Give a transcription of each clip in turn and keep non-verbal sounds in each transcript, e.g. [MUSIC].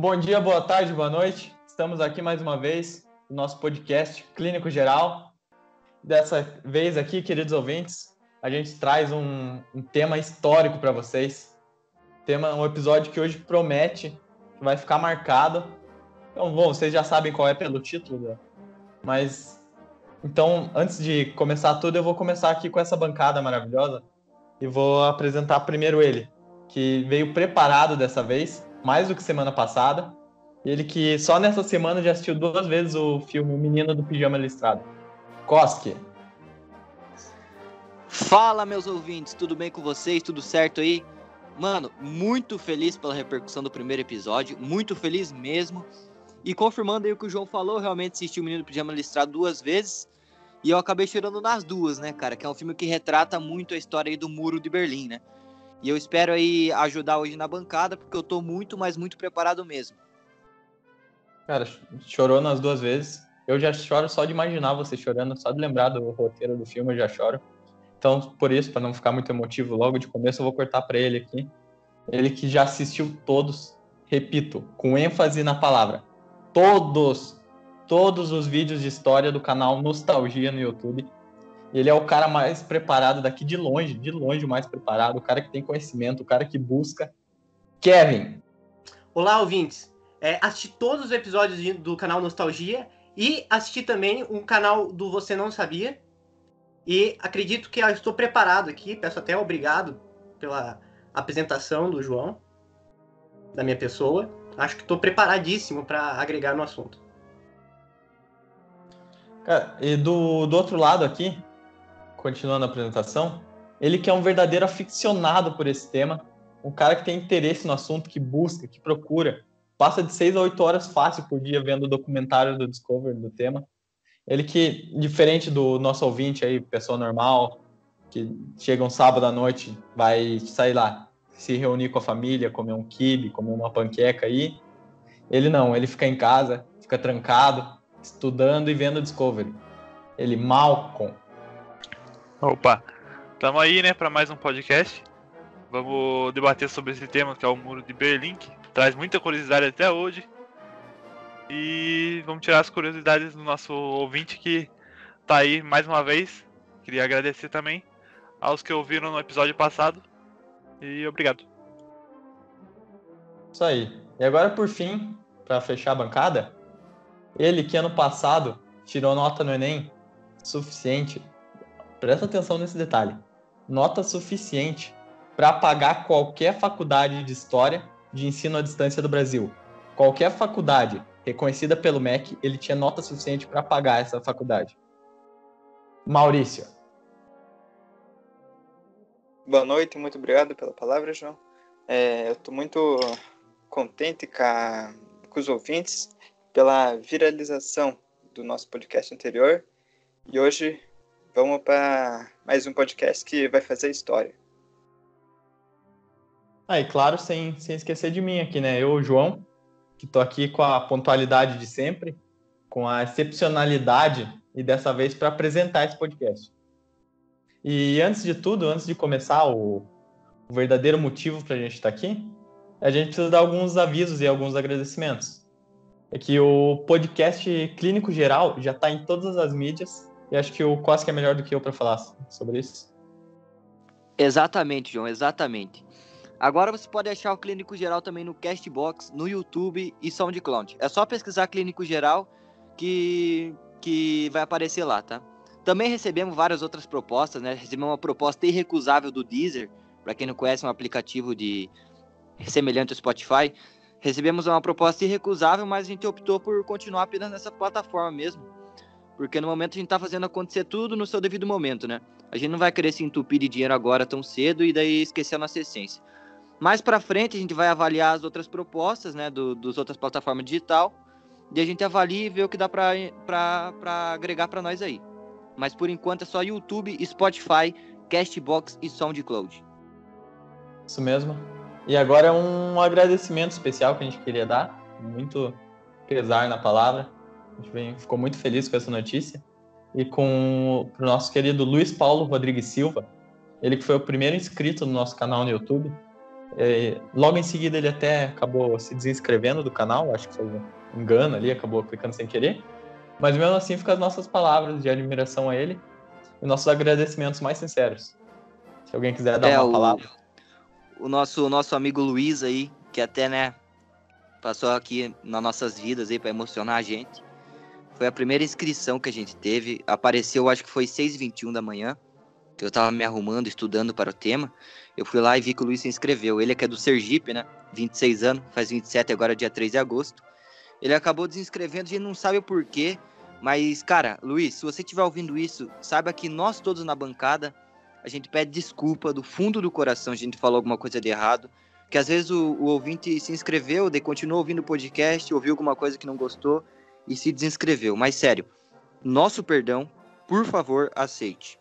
Bom dia, boa tarde, boa noite. Estamos aqui mais uma vez no nosso podcast Clínico Geral. Dessa vez aqui, queridos ouvintes, a gente traz um, um tema histórico para vocês. Tema, um episódio que hoje promete, que vai ficar marcado. Então, bom, vocês já sabem qual é pelo título, né? mas então, antes de começar tudo, eu vou começar aqui com essa bancada maravilhosa e vou apresentar primeiro ele, que veio preparado dessa vez, mais do que semana passada. Ele que só nessa semana já assistiu duas vezes o filme Menino do Pijama Listrado. Koski. Fala, meus ouvintes, tudo bem com vocês? Tudo certo aí? Mano, muito feliz pela repercussão do primeiro episódio, muito feliz mesmo. E confirmando aí o que o João falou, realmente assisti o Menino do Pijama Listrado duas vezes. E eu acabei chorando nas duas, né, cara? Que é um filme que retrata muito a história aí do Muro de Berlim, né? E eu espero aí ajudar hoje na bancada, porque eu tô muito, mas muito preparado mesmo. Cara, chorou nas duas vezes. Eu já choro só de imaginar você chorando, só de lembrar do roteiro do filme eu já choro. Então, por isso, para não ficar muito emotivo logo de começo, eu vou cortar para ele aqui. Ele que já assistiu todos, repito, com ênfase na palavra, todos todos os vídeos de história do canal Nostalgia no YouTube. Ele é o cara mais preparado daqui de longe, de longe o mais preparado, o cara que tem conhecimento, o cara que busca. Kevin. Olá, ouvintes. É, assisti todos os episódios do canal Nostalgia e assisti também um canal do Você Não Sabia. E acredito que eu estou preparado aqui. Peço até obrigado pela apresentação do João, da minha pessoa. Acho que estou preparadíssimo para agregar no assunto. Cara, e do, do outro lado aqui, continuando a apresentação, ele que é um verdadeiro aficionado por esse tema, um cara que tem interesse no assunto, que busca, que procura, passa de 6 a 8 horas fácil por dia vendo o documentário do Discovery do tema. Ele que, diferente do nosso ouvinte aí, pessoa normal, que chega um sábado à noite, vai sair lá, se reunir com a família, comer um kibe, comer uma panqueca aí. Ele não, ele fica em casa, fica trancado, estudando e vendo Discovery. Ele, Malcolm. Opa, tamo aí, né, para mais um podcast. Vamos debater sobre esse tema que é o Muro de Berlim, que traz muita curiosidade até hoje. E vamos tirar as curiosidades do nosso ouvinte que tá aí mais uma vez. Queria agradecer também aos que ouviram no episódio passado. E obrigado. Isso aí. E agora, por fim, para fechar a bancada, ele que ano passado tirou nota no Enem suficiente, presta atenção nesse detalhe, nota suficiente para pagar qualquer faculdade de história de ensino à distância do Brasil. Qualquer faculdade reconhecida pelo MEC, ele tinha nota suficiente para pagar essa faculdade. Maurício. Boa noite, muito obrigado pela palavra, João. É, eu estou muito contente com, a, com os ouvintes pela viralização do nosso podcast anterior. E hoje vamos para mais um podcast que vai fazer história. Ah, e claro, sem, sem esquecer de mim aqui, né? Eu, João, que estou aqui com a pontualidade de sempre, com a excepcionalidade e dessa vez para apresentar esse podcast. E antes de tudo, antes de começar o, o verdadeiro motivo para a gente estar tá aqui, a gente precisa dar alguns avisos e alguns agradecimentos é que o podcast Clínico Geral já está em todas as mídias e acho que o Koski é melhor do que eu para falar sobre isso. Exatamente, João, exatamente. Agora você pode achar o Clínico Geral também no Castbox, no YouTube e SoundCloud. É só pesquisar Clínico Geral que, que vai aparecer lá, tá? Também recebemos várias outras propostas, né? Recebemos uma proposta irrecusável do Deezer, para quem não conhece, é um aplicativo de semelhante ao Spotify recebemos uma proposta irrecusável, mas a gente optou por continuar apenas nessa plataforma mesmo. Porque no momento a gente está fazendo acontecer tudo no seu devido momento, né? A gente não vai querer se entupir de dinheiro agora tão cedo e daí esquecer a nossa essência. Mais para frente a gente vai avaliar as outras propostas, né, do, dos outras plataformas digital, e a gente avalia e vê o que dá para agregar para nós aí. Mas por enquanto é só YouTube, Spotify, Castbox e SoundCloud. Isso mesmo. E agora é um agradecimento especial que a gente queria dar, muito pesar na palavra. A gente ficou muito feliz com essa notícia. E com o nosso querido Luiz Paulo Rodrigues Silva, ele que foi o primeiro inscrito no nosso canal no YouTube. É, logo em seguida ele até acabou se desinscrevendo do canal, acho que foi um engano ali, acabou clicando sem querer. Mas mesmo assim fica as nossas palavras de admiração a ele e nossos agradecimentos mais sinceros. Se alguém quiser dar É, uma o- palavra. O nosso, nosso amigo Luiz aí, que até, né, passou aqui nas nossas vidas aí pra emocionar a gente. Foi a primeira inscrição que a gente teve. Apareceu, acho que foi 6h21 da manhã, que eu tava me arrumando, estudando para o tema. Eu fui lá e vi que o Luiz se inscreveu. Ele é que é do Sergipe, né? 26 anos, faz 27 agora, dia 3 de agosto. Ele acabou desinscrevendo, a gente não sabe o porquê. Mas, cara, Luiz, se você estiver ouvindo isso, saiba que nós todos na bancada, a gente pede desculpa do fundo do coração, a gente falou alguma coisa de errado. Que às vezes o, o ouvinte se inscreveu, daí continuou ouvindo o podcast, ouviu alguma coisa que não gostou e se desinscreveu. Mas sério, nosso perdão, por favor, aceite.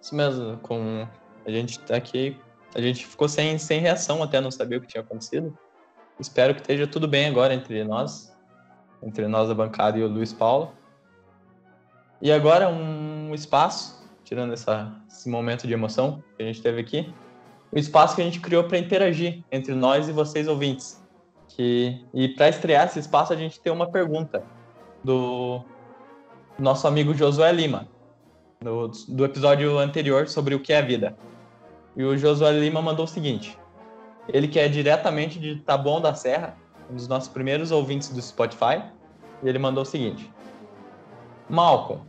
Isso mesmo, com a gente tá aqui, a gente ficou sem, sem reação até não saber o que tinha acontecido. Espero que esteja tudo bem agora entre nós, entre nós da bancada e o Luiz Paulo. E agora um espaço, tirando essa, esse momento de emoção que a gente teve aqui, o espaço que a gente criou para interagir entre nós e vocês ouvintes. Que, e para estrear esse espaço a gente tem uma pergunta do nosso amigo Josué Lima do, do episódio anterior sobre o que é a vida. E o Josué Lima mandou o seguinte: ele que é diretamente de Taboão da Serra, um dos nossos primeiros ouvintes do Spotify, e ele mandou o seguinte: Malcolm,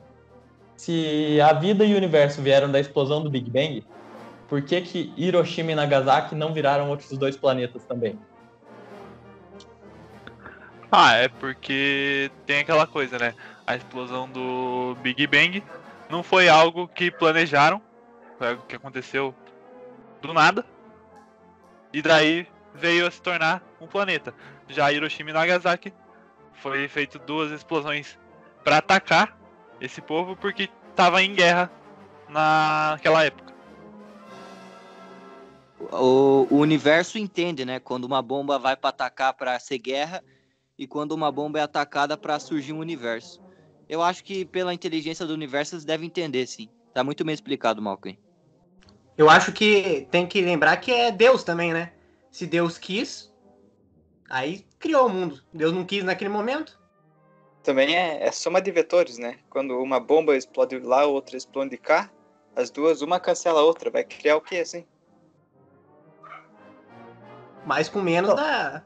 se a vida e o universo vieram da explosão do Big Bang, por que que Hiroshima e Nagasaki não viraram outros dois planetas também? Ah, é porque tem aquela coisa, né? A explosão do Big Bang não foi algo que planejaram, foi algo que aconteceu do nada. E daí veio a se tornar um planeta. Já Hiroshima e Nagasaki foi feito duas explosões para atacar esse povo porque estava em guerra naquela época. O, o universo entende, né? Quando uma bomba vai para atacar para ser guerra e quando uma bomba é atacada para surgir um universo. Eu acho que pela inteligência do universo eles devem entender, sim. Tá muito bem explicado, Malcolm. Eu acho que tem que lembrar que é Deus também, né? Se Deus quis, aí criou o mundo. Deus não quis naquele momento. Também é, é soma de vetores, né? Quando uma bomba explode lá, outra explode cá, as duas, uma cancela a outra. Vai criar o quê, assim? Mas com menos dá,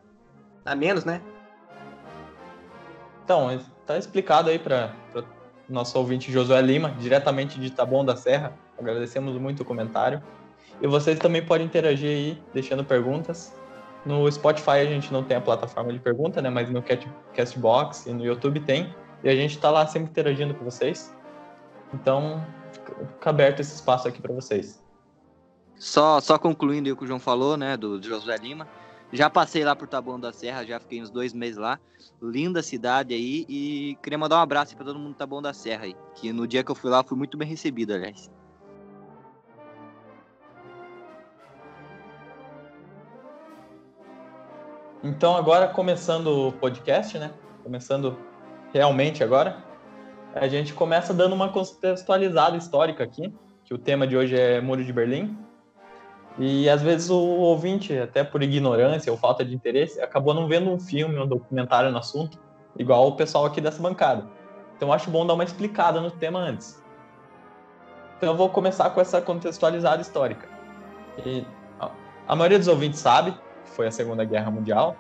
dá menos, né? Então, tá explicado aí para nosso ouvinte Josué Lima, diretamente de Taboão da Serra. Agradecemos muito o comentário. E vocês também podem interagir aí, deixando perguntas. No Spotify a gente não tem a plataforma de pergunta, né? Mas no Castbox e no YouTube tem. E a gente tá lá sempre interagindo com vocês. Então, fica- aberto esse espaço aqui para vocês. Só, só concluindo o que o João falou, né, do Josué Lima. Já passei lá por Taboão da Serra, já fiquei uns dois meses lá. Linda cidade aí e queria mandar um abraço para todo mundo do Taboão da Serra aí. Que no dia que eu fui lá fui muito bem recebido, aliás. Então, agora começando o podcast, né? Começando realmente agora, a gente começa dando uma contextualizada histórica aqui, que o tema de hoje é Muro de Berlim. E às vezes o ouvinte, até por ignorância ou falta de interesse, acabou não vendo um filme, um documentário no assunto, igual o pessoal aqui dessa bancada. Então acho bom dar uma explicada no tema antes. Então eu vou começar com essa contextualizada histórica. E a- maioria dos ouvintes sabe que foi a Segunda Guerra Mundial.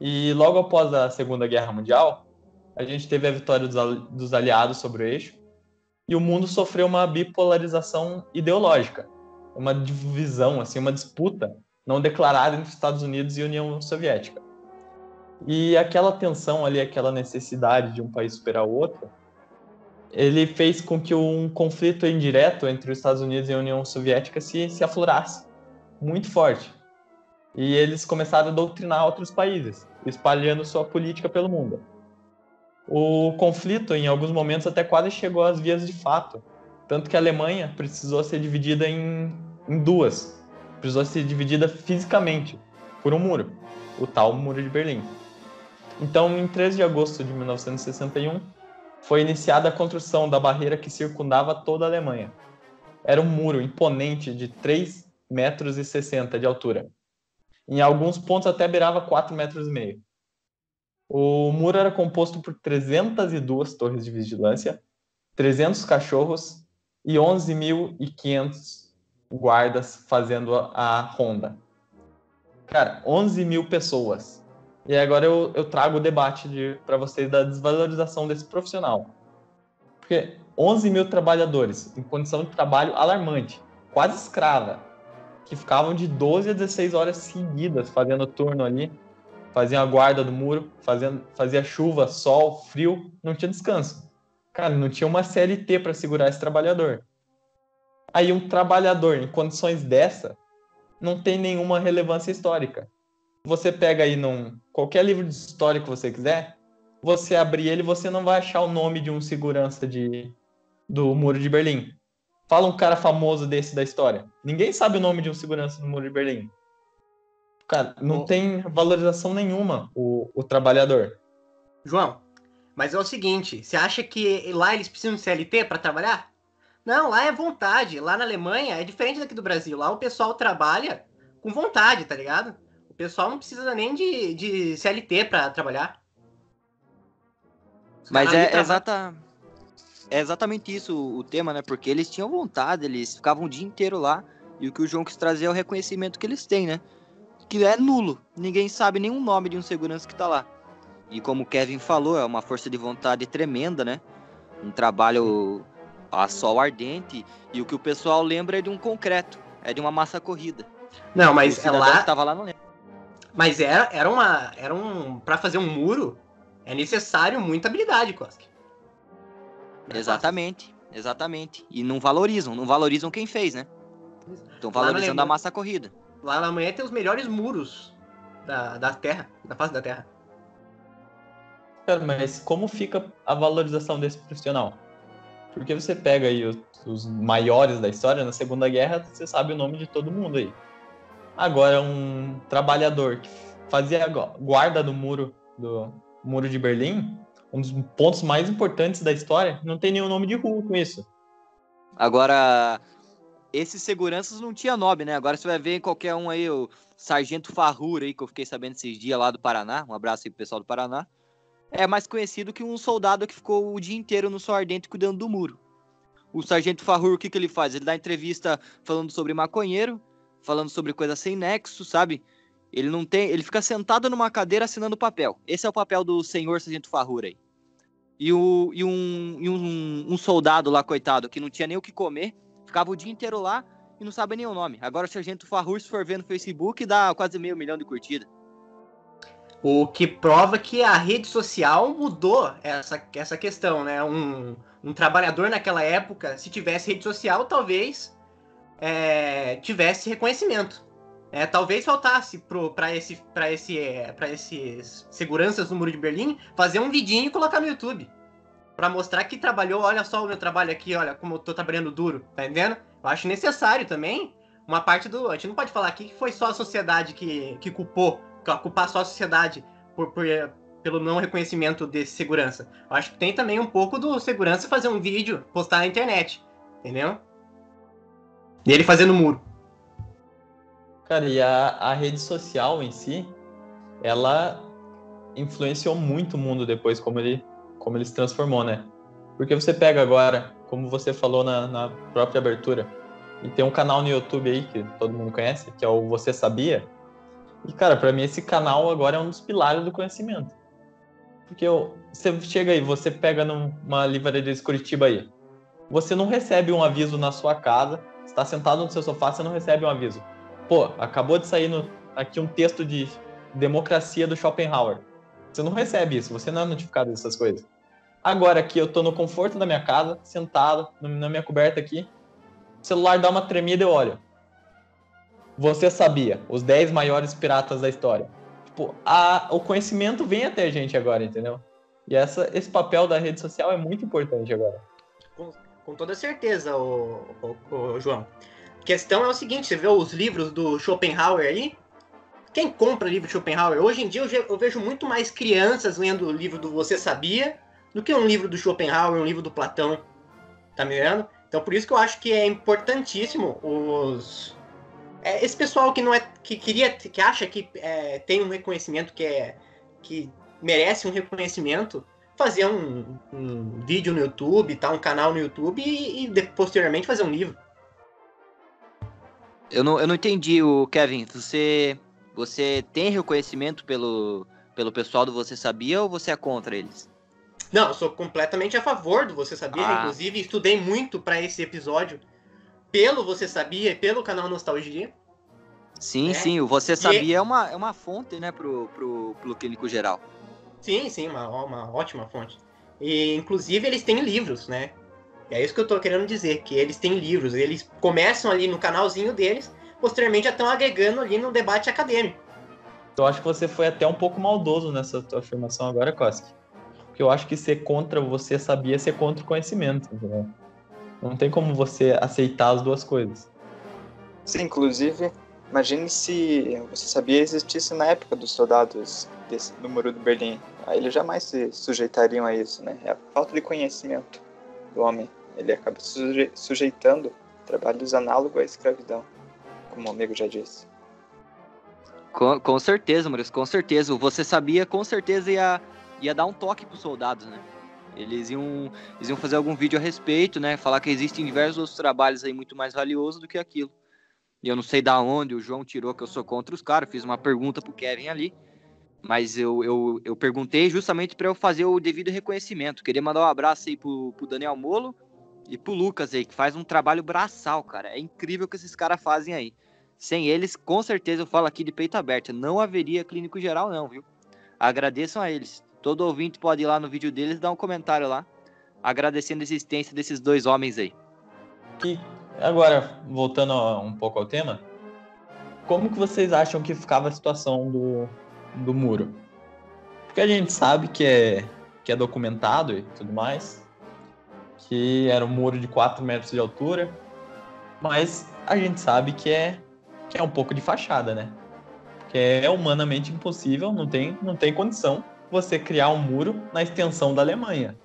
E logo após a Segunda Guerra Mundial, a gente teve a vitória dos aliados sobre o eixo. E o mundo sofreu uma bipolarização ideológica, uma divisão, assim, uma disputa não declarada entre Estados Unidos e União Soviética. E aquela tensão ali, aquela necessidade de um país superar o outro, ele fez com que um conflito indireto entre os Estados Unidos e a União Soviética se, se aflorasse muito forte. E eles começaram a doutrinar outros países, espalhando sua política pelo mundo. O conflito, em alguns momentos, até quase chegou às vias de fato. Tanto que a Alemanha precisou ser dividida em, em duas. Precisou ser dividida fisicamente por um muro, o tal Muro de Berlim. Então, em 13 de agosto de 1961, foi iniciada a construção da barreira que circundava toda a Alemanha. Era um muro imponente de 3 metros e 60 de altura. Em alguns pontos até beirava 4 metros e meio. O muro era composto por 302 torres de vigilância, 300 cachorros e 11.500 guardas fazendo a ronda. Cara, 11 mil pessoas. E agora eu, eu trago o debate de, para vocês da desvalorização desse profissional. Porque 11 mil trabalhadores em condição de trabalho alarmante, quase escrava, que ficavam de 12 a 16 horas seguidas fazendo turno ali, faziam a guarda do muro, fazendo, fazia chuva, sol, frio, não tinha descanso. Cara, não tinha uma CLT para segurar esse trabalhador. Aí um trabalhador em condições dessa não tem nenhuma relevância histórica. Você pega aí num qualquer livro de história que você quiser, você abrir ele, você não vai achar o nome de um segurança de do Muro de Berlim. Fala um cara famoso desse da história. Ninguém sabe o nome de um segurança do Muro de Berlim. Cara, não tem valorização nenhuma o, o trabalhador. João, mas é o seguinte, você acha que lá eles precisam de CLT para trabalhar? Não, lá é vontade. Lá na Alemanha é diferente daqui do Brasil. Lá o pessoal trabalha com vontade, tá ligado? O pessoal não precisa nem de, de CLT para trabalhar. Os Mas é, exata, é exatamente isso o, o tema, né? Porque eles tinham vontade, eles ficavam o dia inteiro lá. E o que o João quis trazer é o reconhecimento que eles têm, né? Que é nulo. Ninguém sabe nenhum nome de um segurança que tá lá. E como o Kevin falou, é uma força de vontade tremenda, né? Um trabalho a sol ardente. E o que o pessoal lembra é de um concreto, é de uma massa corrida. Não, mas é lá, que tava lá não lembra. mas era, era uma, era um, para fazer um muro é necessário muita habilidade, Koski. É Exatamente, exatamente. E não valorizam, não valorizam quem fez, né? Estão Lá na valorizando a massa corrida. Lá na manhã tem os melhores muros da, da Terra, da face da Terra. Cara, mas como fica a valorização desse profissional? Porque você pega aí os, os maiores da história, na Segunda Guerra, você sabe o nome de todo mundo aí. Agora, um trabalhador que fazia gu- guarda do muro, do muro de Berlim, um dos pontos mais importantes da história, não tem nenhum nome de rua com isso. Agora, esses seguranças não tinha nome, né? Agora você vai ver em qualquer um aí, o Sargento Farrura aí, que eu fiquei sabendo esses dias lá do Paraná. Um abraço aí pro pessoal do Paraná. É mais conhecido que um soldado que ficou o dia inteiro no sol ardente cuidando do muro. O Sargento Farrur, o que, que ele faz? Ele dá entrevista falando sobre maconheiro, falando sobre coisa sem nexo, sabe? Ele não tem. Ele fica sentado numa cadeira assinando papel. Esse é o papel do senhor Sargento Farrur aí. E, o, e, um, e um, um soldado lá, coitado, que não tinha nem o que comer, ficava o dia inteiro lá e não sabe nem o nome. Agora o Sargento Farrur, se for ver no Facebook, dá quase meio milhão de curtidas. O que prova que a rede social mudou essa, essa questão, né? Um, um trabalhador naquela época, se tivesse rede social, talvez é, tivesse reconhecimento. É, talvez faltasse para esse, esse, é, esses seguranças do Muro de Berlim fazer um vidinho e colocar no YouTube. Pra mostrar que trabalhou, olha só o meu trabalho aqui, olha como eu tô trabalhando duro, tá entendendo? Eu acho necessário também uma parte do. A gente não pode falar aqui que foi só a sociedade que, que culpou, culpar só a sociedade por, por, pelo não reconhecimento desse segurança. Eu acho que tem também um pouco do segurança fazer um vídeo, postar na internet, entendeu? E ele fazendo muro. Cara, e a, a rede social em si, ela influenciou muito o mundo depois, como ele, como ele se transformou, né? Porque você pega agora, como você falou na, na própria abertura, e tem um canal no YouTube aí que todo mundo conhece, que é o Você Sabia? E, cara, pra mim esse canal agora é um dos pilares do conhecimento. Porque eu, você chega aí, você pega numa livraria de Curitiba aí, você não recebe um aviso na sua casa, está sentado no seu sofá, você não recebe um aviso. Pô, acabou de sair no, aqui um texto de democracia do Schopenhauer. Você não recebe isso, você não é notificado dessas coisas. Agora aqui eu tô no conforto da minha casa, sentado na minha coberta aqui, o celular dá uma tremida e eu olho. Você sabia, os 10 maiores piratas da história. Tipo, a, o conhecimento vem até a gente agora, entendeu? E essa, esse papel da rede social é muito importante agora. Com toda certeza, o, João. A questão é o seguinte, você vê os livros do Schopenhauer aí? Quem compra livro de Schopenhauer? Hoje em dia eu vejo muito mais crianças lendo o livro do Você Sabia do que um livro do Schopenhauer, um livro do Platão. Tá me vendo? Então por isso que eu acho que é importantíssimo os. É, esse pessoal que não é que queria que acha que é, tem um reconhecimento que é que merece um reconhecimento fazer um, um vídeo no YouTube tá um canal no YouTube e, e posteriormente fazer um livro. Eu não, eu não entendi o Kevin você você tem reconhecimento pelo pelo pessoal do você sabia ou você é contra eles? Não eu sou completamente a favor do você sabia ah. inclusive estudei muito para esse episódio pelo Você Sabia e pelo canal Nostalgia. Sim, né? sim, o Você Sabia e... é, uma, é uma fonte, né, pro, pro, pro clínico geral. Sim, sim, uma, uma ótima fonte. E, inclusive, eles têm livros, né? É isso que eu tô querendo dizer, que eles têm livros. Eles começam ali no canalzinho deles, posteriormente já estão agregando ali no debate acadêmico. Eu acho que você foi até um pouco maldoso nessa tua afirmação agora, Koski. Porque eu acho que ser contra você sabia ser contra o conhecimento, entendeu? Não tem como você aceitar as duas coisas. Sim, inclusive, imagine se você sabia existisse na época dos soldados desse, do Muro de Berlim. Aí eles jamais se sujeitariam a isso, né? É a falta de conhecimento do homem. Ele acaba suje sujeitando trabalhos análogos à escravidão, como o amigo já disse. Com, com certeza, Maurício, com certeza. Você sabia, com certeza ia, ia dar um toque para os soldados, né? Eles iam, eles iam fazer algum vídeo a respeito, né? Falar que existem diversos outros trabalhos aí muito mais valiosos do que aquilo. E eu não sei da onde o João tirou que eu sou contra os caras. Fiz uma pergunta pro Kevin ali. Mas eu, eu, eu perguntei justamente para eu fazer o devido reconhecimento. Queria mandar um abraço aí pro, pro Daniel Molo e pro Lucas aí, que faz um trabalho braçal, cara. É incrível o que esses caras fazem aí. Sem eles, com certeza, eu falo aqui de peito aberto, não haveria clínico geral, não, viu? Agradeçam a eles. Todo ouvinte pode ir lá no vídeo deles e dar um comentário lá, agradecendo a existência desses dois homens aí. E agora, voltando um pouco ao tema, como que vocês acham que ficava a situação do, do muro? Porque a gente sabe que é, que é documentado e tudo mais, que era um muro de 4 metros de altura, mas a gente sabe que é, que é um pouco de fachada, né? Que é humanamente impossível, não tem, não tem condição você criar um muro na extensão da Alemanha.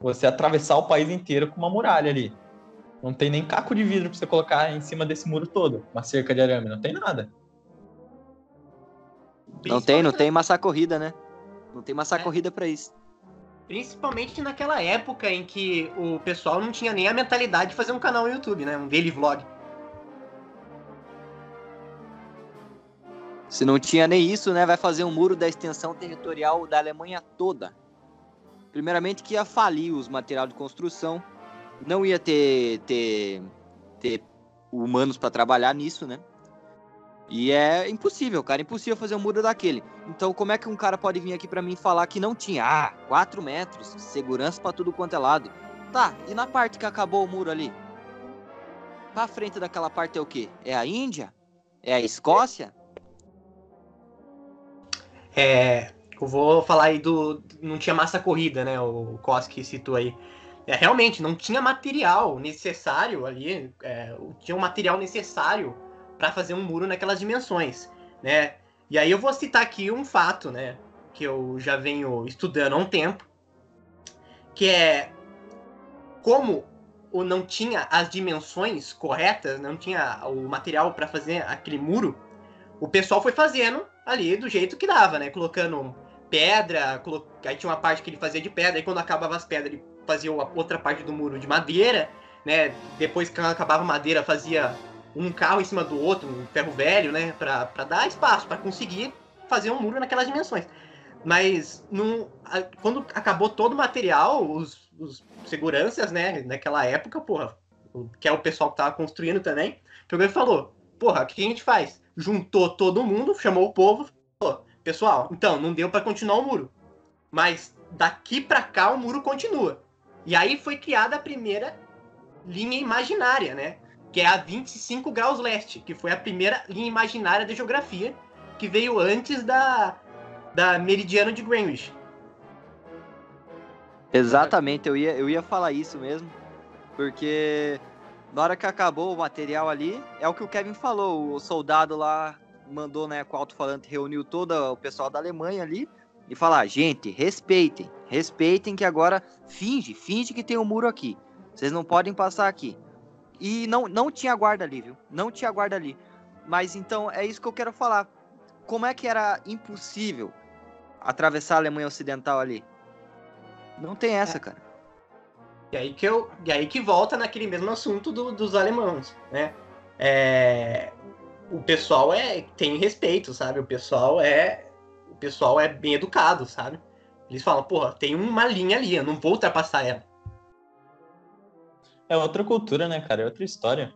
Você atravessar o país inteiro com uma muralha ali. Não tem nem caco de vidro para você colocar em cima desse muro todo, uma cerca de arame, não tem nada. Não tem, não tem massa corrida, né? Não tem massa é. corrida para isso. Principalmente naquela época em que o pessoal não tinha nem a mentalidade de fazer um canal no YouTube, né? Um daily vlog. Se não tinha nem isso, né, vai fazer um muro da extensão territorial da Alemanha toda. Primeiramente que ia falir os materiais de construção, não ia ter, ter, ter humanos para trabalhar nisso, né? E é impossível, cara, impossível fazer um muro daquele. Então, como é que um cara pode vir aqui para mim falar que não tinha? Ah, 4 metros, segurança para tudo quanto é lado. Tá, e na parte que acabou o muro ali? Pra frente daquela parte é o quê? É a Índia? É a Escócia? É, eu vou falar aí do. Não tinha massa corrida, né? O Koski citou aí. É, realmente, não tinha material necessário ali. É, tinha um material necessário para fazer um muro naquelas dimensões, né? E aí eu vou citar aqui um fato, né? Que eu já venho estudando há um tempo. Que é como não tinha as dimensões corretas, não tinha o material para fazer aquele muro, o pessoal foi fazendo ali do jeito que dava, né? Colocando pedra, colo... aí tinha uma parte que ele fazia de pedra, e quando acabava as pedras, ele fazia outra parte do muro de madeira, né? Depois que acabava a madeira, fazia um carro em cima do outro, um ferro velho, né? Pra, pra dar espaço, para conseguir fazer um muro naquelas dimensões. Mas num, quando acabou todo o material, os, os seguranças, né, naquela época, porra, que é o pessoal que tava construindo também, pegou e falou: Porra, o que a gente faz? Juntou todo mundo, chamou o povo, falou, pessoal, então, não deu para continuar o muro. Mas daqui para cá o muro continua. E aí foi criada a primeira linha imaginária, né? Que é a 25 graus leste, que foi a primeira linha imaginária da geografia, que veio antes da, da meridiana de Greenwich. Exatamente, eu ia, eu ia falar isso mesmo, porque na hora que acabou o material ali, é o que o Kevin falou. O soldado lá mandou, né, com o alto-falante, reuniu todo o pessoal da Alemanha ali e falar: gente, respeitem, respeitem que agora finge, finge que tem um muro aqui. Vocês não podem passar aqui. E não, não tinha guarda ali, viu? Não tinha guarda ali. Mas então é isso que eu quero falar. Como é que era impossível atravessar a Alemanha Ocidental ali? Não tem essa, É. cara. E aí que, eu, e aí que volta naquele mesmo assunto do- dos alemãos, né? É, o pessoal é tem respeito, sabe? O pessoal é o pessoal é bem educado, sabe? Eles falam, porra, tem uma linha ali, eu não vou ultrapassar ela. É outra cultura, né, cara? É outra história.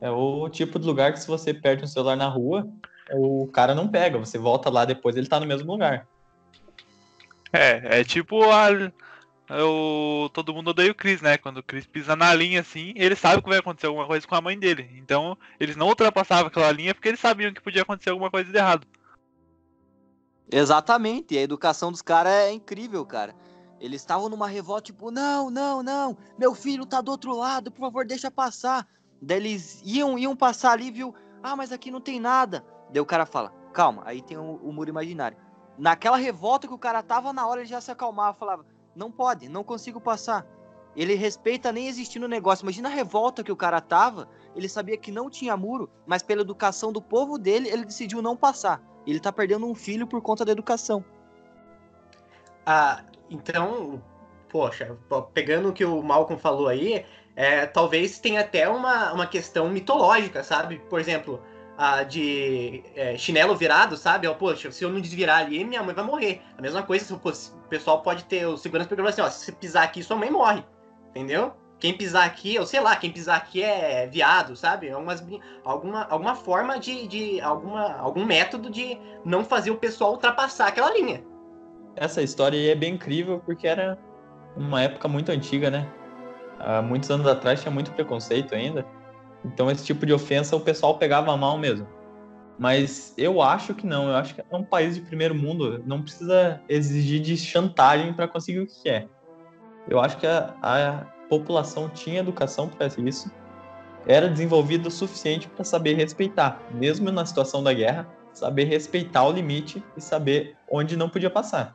É o tipo de lugar que se você perde um celular na rua, o cara não pega. Você volta lá depois, ele tá no mesmo lugar. É, é tipo a, o, todo mundo odeia o Chris, né? Quando o Chris pisa na linha assim, ele sabe que vai acontecer alguma coisa com a mãe dele. Então, eles não ultrapassavam aquela linha porque eles sabiam que podia acontecer alguma coisa de errado. Exatamente. E a educação dos caras é incrível, cara. Eles estavam numa revolta, tipo, não, não, não, meu filho tá do outro lado, por favor, deixa passar. Daí eles iam, iam passar ali, viu? Ah, mas aqui não tem nada. Daí o cara fala, calma, aí tem o, o muro imaginário. Naquela revolta que o cara tava, na hora ele já se acalmava, falava, não pode, não consigo passar. Ele respeita nem existindo o negócio. Imagina a revolta que o cara tava, ele sabia que não tinha muro, mas pela educação do povo dele, ele decidiu não passar. Ele tá perdendo um filho por conta da educação. Ah, então, poxa, pegando o que o Malcolm falou aí, é, talvez tenha até uma, uma questão mitológica, sabe? Por exemplo, de é, chinelo virado, sabe? Ó, Poxa, se eu não desvirar ali, minha mãe vai morrer. A mesma coisa, se, pô, se o pessoal pode ter o segurança pegando assim, ó, se pisar aqui, sua mãe morre. Entendeu? Quem pisar aqui, ou sei lá, quem pisar aqui é viado, sabe? Algumas, brin- alguma, alguma forma de, de alguma, algum método de não fazer o pessoal ultrapassar aquela linha. Essa história aí é bem incrível porque era uma época muito antiga, né? Há muitos anos atrás tinha muito preconceito ainda. Então esse tipo de ofensa o pessoal pegava mal mesmo. Mas eu acho que não. Eu acho que é um país de primeiro mundo. Não precisa exigir de chantagem para conseguir o que quer. Eu acho que a, a população tinha educação para isso. Era desenvolvida o suficiente para saber respeitar, mesmo na situação da guerra, saber respeitar o limite e saber onde não podia passar.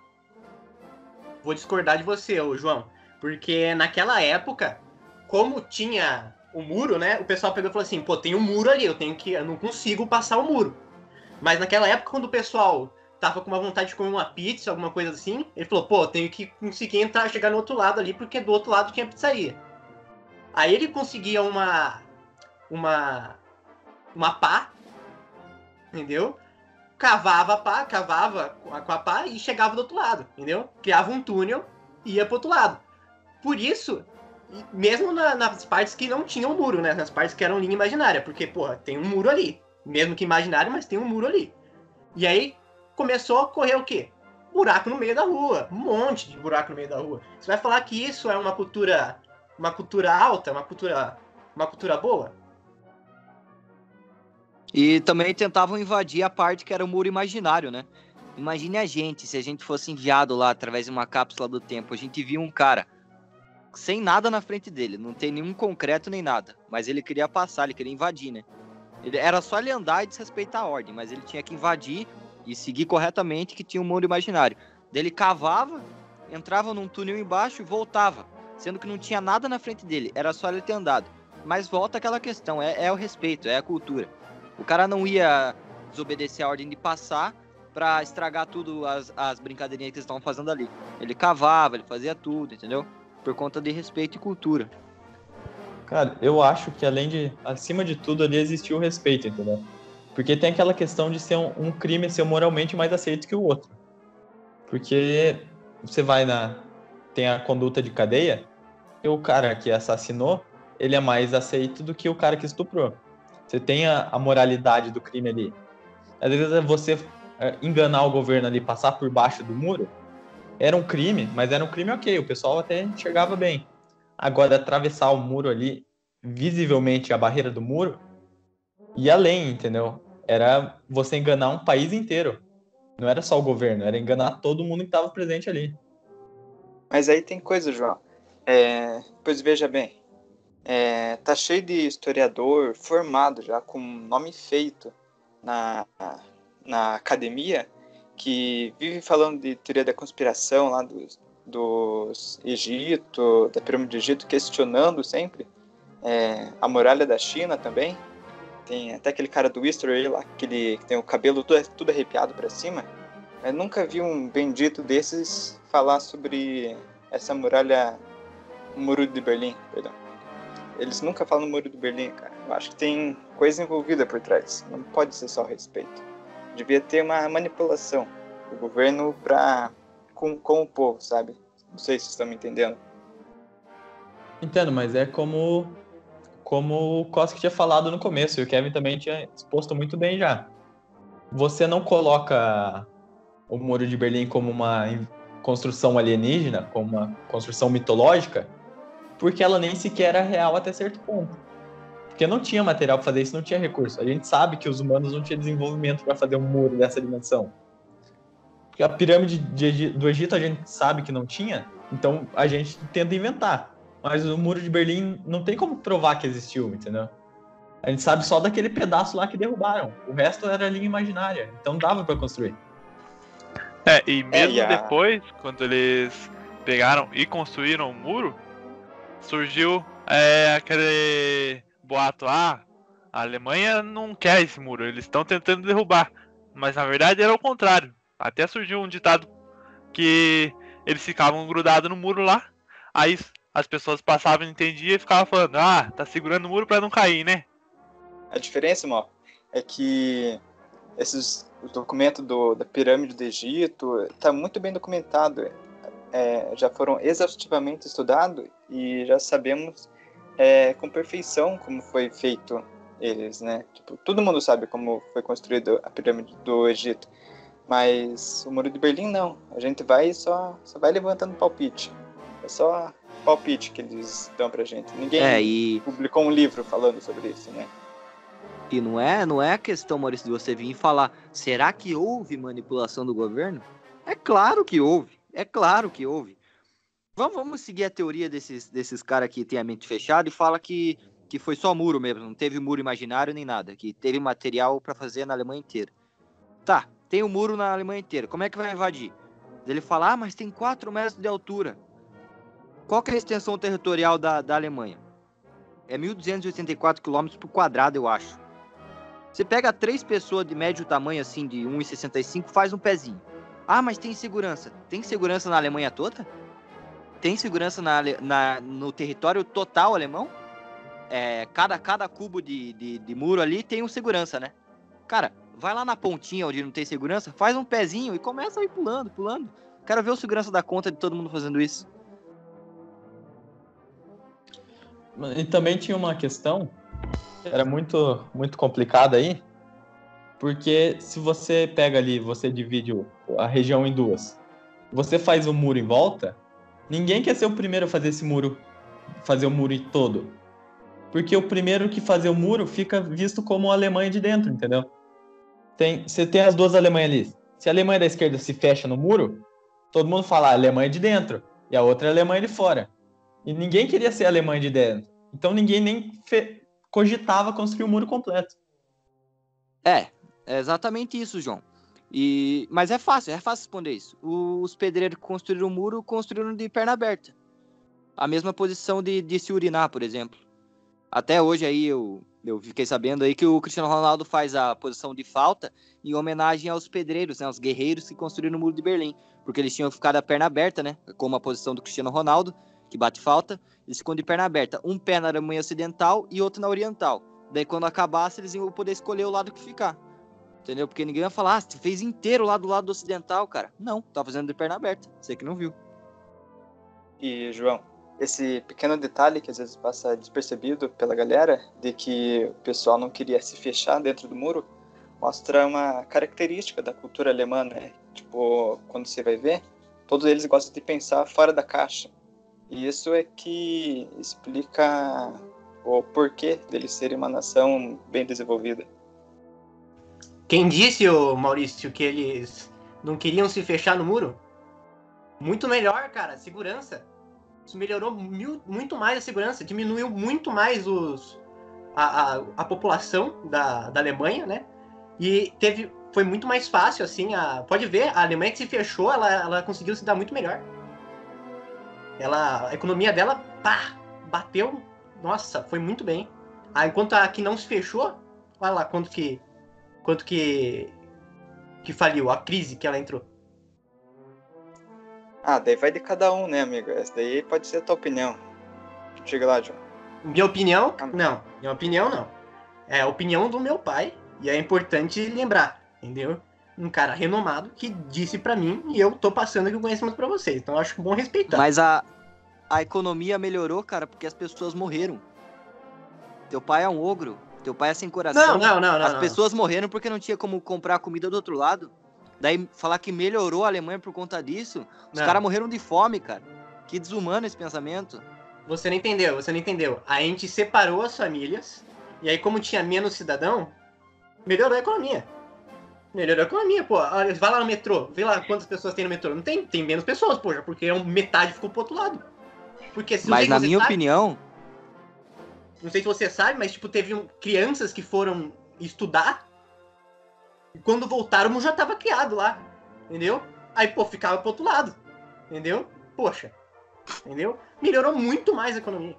vou discordar de você, João. Porque naquela época, como tinha o muro, né? O pessoal pegou e falou assim, pô, tem um muro ali, eu tenho que. Eu não consigo passar o muro. Mas naquela época, quando o pessoal tava com uma vontade de comer uma pizza, alguma coisa assim, ele falou, pô, tenho que conseguir entrar, chegar no outro lado ali, porque do outro lado tinha pizzaria. Aí ele conseguia uma. uma. uma pá, entendeu? Cavava a pá, cavava com a, pá e chegava do outro lado, entendeu? Criava um túnel e ia pro outro lado. Por isso, mesmo na- nas partes que não tinham muro, né? Nas partes que eram linha imaginária, porque, porra, tem um muro ali. Mesmo que imaginário, mas tem um muro ali. E aí começou a correr o quê? Buraco no meio da rua. Um monte de buraco no meio da rua. Você vai falar que isso é uma cultura. Uma cultura alta, uma cultura. Uma cultura boa? E também tentavam invadir a parte que era o muro imaginário, né? Imagine a gente, se a gente fosse enviado lá através de uma cápsula do tempo, a gente via um cara sem nada na frente dele, não tem nenhum concreto nem nada, mas ele queria passar, ele queria invadir, né? Ele, era só ele andar e desrespeitar a ordem, mas ele tinha que invadir e seguir corretamente que tinha um muro imaginário. Ele cavava, entrava num túnel embaixo e voltava, sendo que não tinha nada na frente dele, era só ele ter andado. Mas volta aquela questão, é, é o respeito, é a cultura. O cara não ia desobedecer a ordem de passar pra estragar tudo as, as brincadeirinhas que eles estavam fazendo ali. Ele cavava, ele fazia tudo, entendeu? Por conta de respeito e cultura. Cara, eu acho que além de, acima de tudo, ali existiu o respeito, entendeu? Porque tem aquela questão de ser um, um crime ser moralmente mais aceito que o outro. Porque você vai na. Tem a conduta de cadeia, e o cara que assassinou, ele é mais aceito do que o cara que estuprou. Você tem a, a moralidade do crime ali. Às vezes é você é, enganar o governo ali, passar por baixo do muro, era um crime, mas era um crime ok, o pessoal até enxergava bem. Agora, atravessar o muro ali, visivelmente a barreira do muro, e além, entendeu? Era você enganar um país inteiro. Não era só o governo, era enganar todo mundo que estava presente ali. Mas aí tem coisa, João. É, pois veja bem, é, tá cheio de historiador formado já, com nome feito na, na academia, que vive falando de teoria da conspiração lá dos, dos Egito, da pirâmide do Egito, questionando sempre é, a muralha da China também. Tem até aquele cara do History lá, aquele que tem o cabelo tudo, tudo arrepiado para cima. Eu nunca vi um bendito desses falar sobre essa muralha, o muro de Berlim, perdão. Eles nunca falam no muro de Berlim, cara. Eu acho que tem coisa envolvida por trás. Não pode ser só respeito. Devia ter uma manipulação do governo pra, com, com o povo, sabe? Não sei se vocês estão me entendendo. Entendo, mas é como como o Koski tinha falado no começo, e o Kevin também tinha exposto muito bem já. Você não coloca o Muro de Berlim como uma construção alienígena, como uma construção mitológica, porque ela nem sequer era real até certo ponto. Porque não tinha material para fazer isso, não tinha recurso. A gente sabe que os humanos não tinham desenvolvimento para fazer um muro dessa dimensão. Porque a pirâmide de, do Egito a gente sabe que não tinha, então a gente tenta inventar. Mas o muro de Berlim não tem como provar que existiu, entendeu? A gente sabe só daquele pedaço lá que derrubaram. O resto era linha imaginária, então dava para construir. É, e mesmo é, depois, quando eles pegaram e construíram o muro, surgiu é, aquele boato, ah, a Alemanha não quer esse muro, eles estão tentando derrubar. Mas na verdade era o contrário. Até surgiu um ditado que eles ficavam grudados no muro lá, aí as pessoas passavam, entendiam e ficavam falando, ah, tá segurando o muro para não cair, né? A diferença, mal, é que esses o documento do, da pirâmide do Egito está muito bem documentado, é, já foram exaustivamente estudados e já sabemos é, com perfeição como foi feito eles, né? Tipo, todo mundo sabe como foi construído a pirâmide do Egito, mas o muro de Berlim não. A gente vai só só vai levantando palpite. É só palpite que eles dão pra gente. Ninguém é, e... publicou um livro falando sobre isso, né? E não é, não é a questão, Maurício, de você vir e falar, será que houve manipulação do governo? É claro que houve, é claro que houve. Vamos, vamos seguir a teoria desses, desses caras que tem a mente fechada e fala que, que foi só muro mesmo, não teve muro imaginário nem nada, que teve material para fazer na Alemanha inteira. Tá, tem o um muro na Alemanha inteira, como é que vai invadir? Ele fala, ah, mas tem 4 metros de altura. Qual que é a extensão territorial da, da Alemanha? É 1.284 km por quadrado, eu acho. Você pega três pessoas de médio tamanho, assim, de 1,65, faz um pezinho. Ah, mas tem segurança. Tem segurança na Alemanha toda? Tem segurança na, na no território total alemão? É, cada, cada cubo de, de, de muro ali tem um segurança, né? Cara, vai lá na pontinha onde não tem segurança, faz um pezinho e começa a ir pulando, pulando. Quero ver o segurança da conta de todo mundo fazendo isso. E também tinha uma questão, era muito, muito complicada aí, porque se você pega ali, você divide a região em duas, você faz um muro em volta, ninguém quer ser o primeiro a fazer esse muro, fazer o muro todo. Porque o primeiro que fazer o muro fica visto como a Alemanha de dentro, entendeu? Tem, você tem as duas Alemanhas ali. Se a Alemanha da esquerda se fecha no muro, todo mundo fala a ah, Alemanha de dentro e a outra é a Alemanha de fora. E ninguém queria ser Alemanha de dentro. Então ninguém nem cogitava construir o um muro completo. É, é exatamente isso, João. E, mas é fácil, é fácil responder isso. Os pedreiros que construíram o muro construíram de perna aberta. A mesma posição de, de se urinar, por exemplo. Até hoje aí eu, eu fiquei sabendo aí que o Cristiano Ronaldo faz a posição de falta em homenagem aos pedreiros, né, aos guerreiros que construíram o muro de Berlim. Porque eles tinham ficado a perna aberta, né? Como a posição do Cristiano Ronaldo que bate falta, eles ficam de perna aberta. Um pé na Alemanha Ocidental e outro na Oriental. Daí quando acabasse, eles iam poder escolher o lado que ficar. Entendeu? Porque ninguém ia falar, ah, você fez inteiro lá do lado do ocidental, cara. Não, tá fazendo de perna aberta. Você que não viu. E, João, esse pequeno detalhe que às vezes passa despercebido pela galera, de que o pessoal não queria se fechar dentro do muro, mostra uma característica da cultura alemã, né? Tipo, quando você vai ver, todos eles gostam de pensar fora da caixa. E isso é que explica o porquê deles serem uma nação bem desenvolvida. Quem disse, ô Maurício, que eles não queriam se fechar no muro? Muito melhor, cara, segurança. Isso melhorou mil, muito mais a segurança, diminuiu muito mais os, a, a, a população da, da Alemanha, né? E teve, foi muito mais fácil, assim, a, pode ver, a Alemanha que se fechou, ela, ela conseguiu se dar muito melhor. Ela, a economia dela, pá, bateu. Nossa, foi muito bem. Ah, enquanto a que não se fechou, Olha lá quanto que. Quanto que. Que faliu, a crise que ela entrou. Ah, daí vai de cada um, né, amigo? Essa daí pode ser a tua opinião. Chega lá, João. Minha opinião? Ah. Não. Minha opinião não. É a opinião do meu pai. E é importante lembrar, entendeu? Um cara renomado que disse pra mim e eu tô passando aqui o conhecimento pra vocês. Então eu acho bom respeitar. Mas a, a economia melhorou, cara, porque as pessoas morreram. Teu pai é um ogro. Teu pai é sem coração. Não, não, não, não. As não. pessoas morreram porque não tinha como comprar comida do outro lado. Daí falar que melhorou a Alemanha por conta disso. Os caras morreram de fome, cara. Que desumano esse pensamento. Você não entendeu, você não entendeu. A gente separou as famílias, e aí, como tinha menos cidadão, melhorou a economia. Melhorou a economia, pô. Vai lá no metrô, vê lá quantas pessoas tem no metrô. Não tem, tem menos pessoas, poxa, porque um- metade ficou pro outro lado. Porque se Mas na minha opinião, não sei se você sabe, mas tipo, teve um- crianças que foram estudar, e quando voltaram, já tava criado lá. Entendeu? Aí, pô, ficava pro outro lado. Entendeu? Poxa. Entendeu? Melhorou muito mais a economia.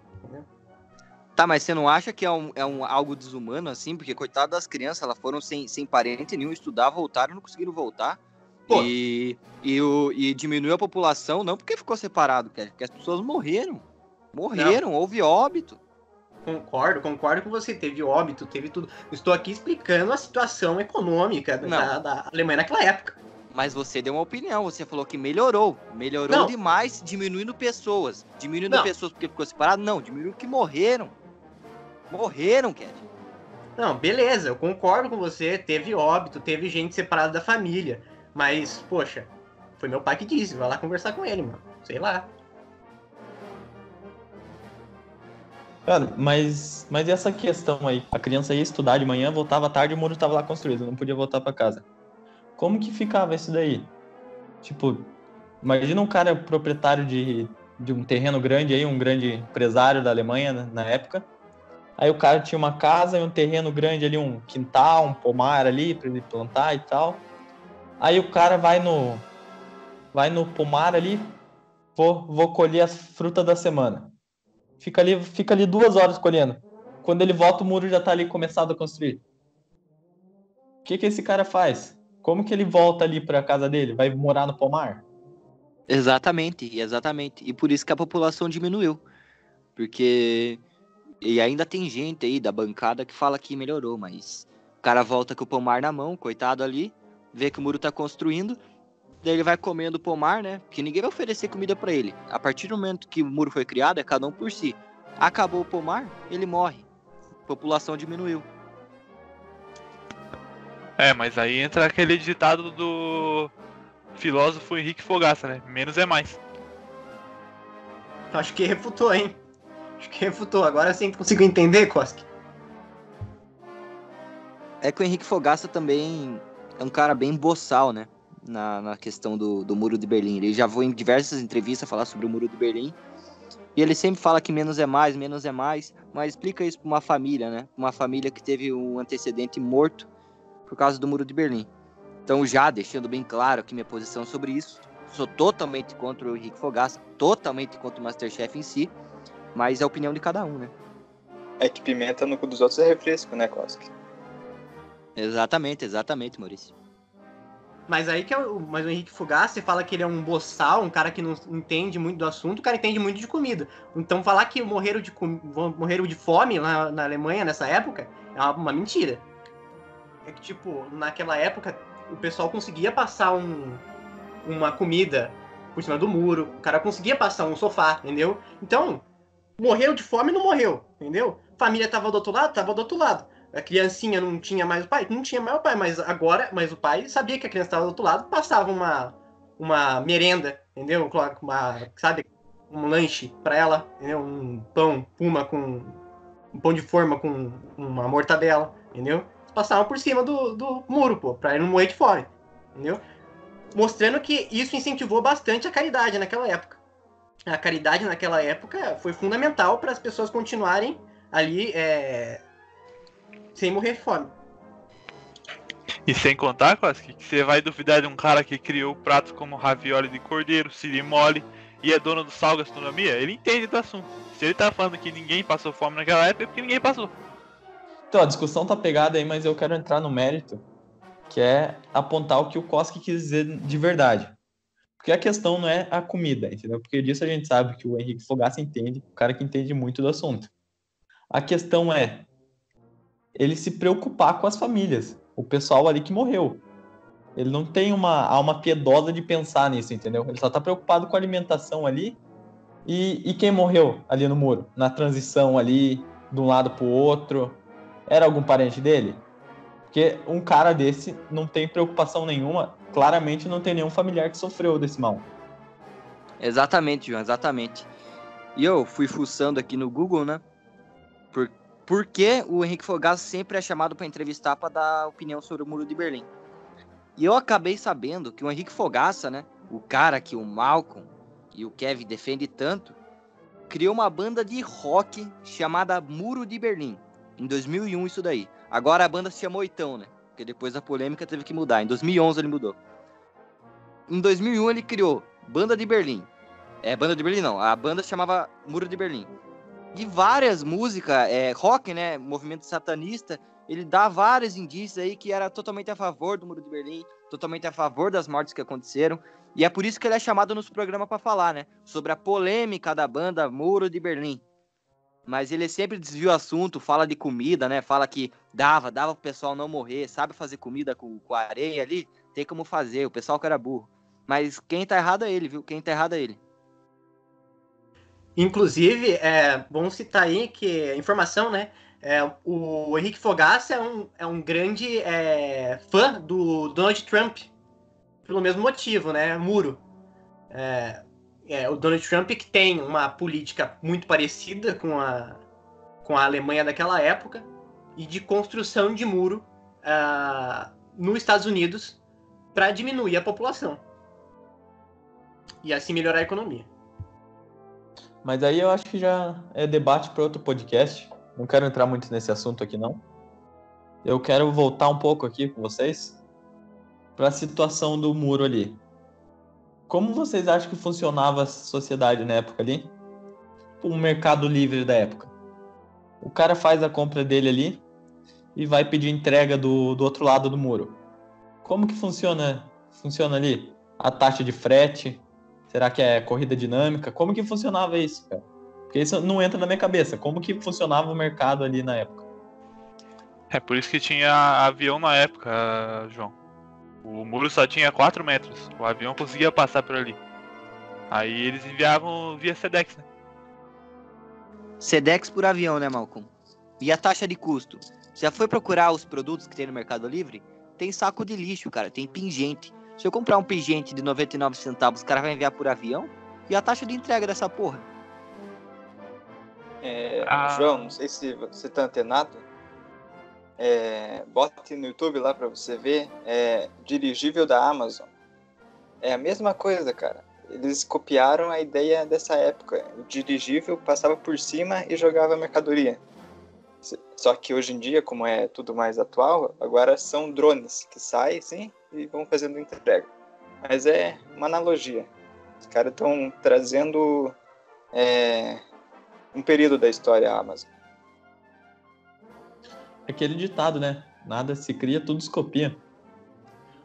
Tá, mas você não acha que é, um, é um, algo desumano, assim? Porque, coitado das crianças, elas foram sem, sem parente nenhum estudar, voltaram não conseguiram voltar. Pô. E, e, o, e diminuiu a população, não porque ficou separado, porque as pessoas morreram. Morreram, houve óbito. Concordo, concordo com você. Teve óbito, teve tudo. Estou aqui explicando a situação econômica da, da Alemanha naquela época. Mas você deu uma opinião, você falou que melhorou. Melhorou Não. demais, diminuindo pessoas. Diminuindo Não. pessoas porque ficou separado? Não, diminuiu que morreram. Morreram, Cat. Não, beleza, eu concordo com você. Teve óbito, teve gente separada da família. Mas, poxa, foi meu pai que disse. Vai lá conversar com ele, mano. Sei lá. Cara, mas, mas essa questão aí? A criança ia estudar de manhã, voltava tarde e o muro estava lá construído, não podia voltar para casa. Como que ficava isso daí? Tipo, imagina um cara proprietário de, de um terreno grande aí, um grande empresário da Alemanha na, na época. Aí o cara tinha uma casa e um terreno grande ali, um quintal, um pomar ali para ele plantar e tal. Aí o cara vai no vai no pomar ali, vou, vou colher as frutas da semana. Fica ali, fica ali duas horas colhendo. Quando ele volta, o muro já tá ali começado a construir. O que que esse cara faz? Como que ele volta ali pra casa dele? Vai morar no pomar? Exatamente, exatamente. E por isso que a população diminuiu. Porque. E ainda tem gente aí da bancada que fala que melhorou, mas o cara volta com o pomar na mão, coitado ali, vê que o muro tá construindo, daí ele vai comendo o pomar, né? Porque ninguém vai oferecer comida pra ele. A partir do momento que o muro foi criado, é cada um por si. Acabou o pomar, ele morre. A população diminuiu. É, mas aí entra aquele ditado do filósofo Henrique Fogaça, né? Menos é mais. Acho que refutou, hein? Acho que refutou. Agora sim consigo entender, Koski. É que o Henrique Fogaça também é um cara bem boçal, né? Na, na questão do, do Muro de Berlim. Ele já foi em diversas entrevistas falar sobre o Muro de Berlim. E ele sempre fala que menos é mais, menos é mais. Mas explica isso pra uma família, né? Uma família que teve um antecedente morto por causa do Muro de Berlim. Então, já deixando bem claro aqui minha posição sobre isso. Sou totalmente contra o Henrique Fogaça, totalmente contra o Masterchef em si. Mas é a opinião de cada um, né? É que pimenta no cu dos outros é refresco, né, Koski? Exatamente, exatamente, Maurício. Mas aí que é o, mas o Henrique Fugaça fala que ele é um boçal, um cara que não entende muito do assunto, o cara entende muito de comida. Então falar que morreram de, morreram de fome lá na Alemanha nessa época é uma, uma mentira. É que, tipo, naquela época o pessoal conseguia passar um, uma comida por cima do muro, o cara conseguia passar um sofá, entendeu? Então, morreu de fome não morreu, entendeu? Família tava do outro lado, tava do outro lado. A criancinha não tinha mais o pai? Não tinha mais o pai, mas agora, mas o pai sabia que a criança estava do outro lado, passava uma, uma merenda, entendeu? Uma, sabe, um lanche para ela, entendeu? Um pão, puma com um pão de forma com uma mortadela, entendeu? Passavam por cima do, do muro, pô, pra ele não morrer de fome, entendeu? Mostrando que isso incentivou bastante a caridade naquela época. A caridade naquela época foi fundamental para as pessoas continuarem ali é, sem morrer de fome. E sem contar, Koski, que você vai duvidar de um cara que criou pratos como ravioli de cordeiro, siri mole e é dono do sal gastronomia? Ele entende do assunto. Se ele tá falando que ninguém passou fome naquela época, é porque ninguém passou. Então, a discussão tá pegada aí, mas eu quero entrar no mérito, que é apontar o que o Koski quis dizer de verdade. Porque a questão não é a comida, entendeu? Porque disso a gente sabe que o Henrique Fogaça entende, o cara que entende muito do assunto. A questão é ele se preocupar com as famílias, o pessoal ali que morreu. Ele não tem uma alma piedosa de pensar nisso, entendeu? Ele só tá preocupado com a alimentação ali. E, e quem morreu ali no muro? Na transição ali, de um lado pro outro. Era algum parente dele? Porque um cara desse não tem preocupação nenhuma. Claramente não tem nenhum familiar que sofreu desse mal. Exatamente, João, exatamente. E eu fui fuçando aqui no Google, né? Por, por que o Henrique Fogaça sempre é chamado para entrevistar para dar opinião sobre o Muro de Berlim? E eu acabei sabendo que o Henrique Fogaça, né, o cara que o Malcolm e o Kevin defendem tanto, criou uma banda de rock chamada Muro de Berlim. Em 2001 isso daí. Agora a banda se chamou Oitão, né? Porque depois da polêmica teve que mudar. Em 2011 ele mudou. Em 2001 ele criou Banda de Berlim. É, Banda de Berlim não. A banda se chamava Muro de Berlim. E várias músicas, é, rock, né? Movimento satanista ele dá vários indícios aí que era totalmente a favor do Muro de Berlim, totalmente a favor das mortes que aconteceram. E é por isso que ele é chamado nos programas para falar, né? Sobre a polêmica da banda Muro de Berlim. Mas ele sempre desvia o assunto, fala de comida, né? Fala que dava, dava pro pessoal não morrer, sabe fazer comida com, com areia ali? Tem como fazer, o pessoal que era burro. Mas quem tá errado é ele, viu? Quem tá errado é ele. Inclusive, é bom citar aí que informação, né? É, o Henrique Fogaça é um, é um grande é, fã do Donald Trump, pelo mesmo motivo, né? Muro. É, é, o Donald Trump que tem uma política muito parecida com a, com a Alemanha daquela época e de construção de muro uh, nos Estados Unidos para diminuir a população e assim melhorar a economia. Mas aí eu acho que já é debate para outro podcast. Não quero entrar muito nesse assunto aqui, não. Eu quero voltar um pouco aqui com vocês para a situação do muro ali. Como vocês acham que funcionava a sociedade na época ali? O mercado livre da época. O cara faz a compra dele ali e vai pedir entrega do, do outro lado do muro. Como que funciona, funciona ali? A taxa de frete? Será que é corrida dinâmica? Como que funcionava isso, cara? Porque isso não entra na minha cabeça. Como que funcionava o mercado ali na época? É por isso que tinha avião na época, João. O muro só tinha 4 metros. O avião conseguia passar por ali. Aí eles enviavam via Sedex, né? Sedex por avião, né, Malcolm? E a taxa de custo? Já foi procurar os produtos que tem no Mercado Livre? Tem saco de lixo, cara. Tem pingente. Se eu comprar um pingente de 99 centavos, o cara vai enviar por avião? E a taxa de entrega dessa porra? É, ah. João, não sei se você tá antenado. É, bote no YouTube lá para você ver. É, dirigível da Amazon. É a mesma coisa, cara. Eles copiaram a ideia dessa época. O dirigível passava por cima e jogava mercadoria. Só que hoje em dia, como é tudo mais atual, agora são drones que saem, sim, e vão fazendo entrega. Mas é uma analogia. Os caras estão trazendo é, um período da história Amazon. Aquele ditado, né? Nada se cria, tudo se copia.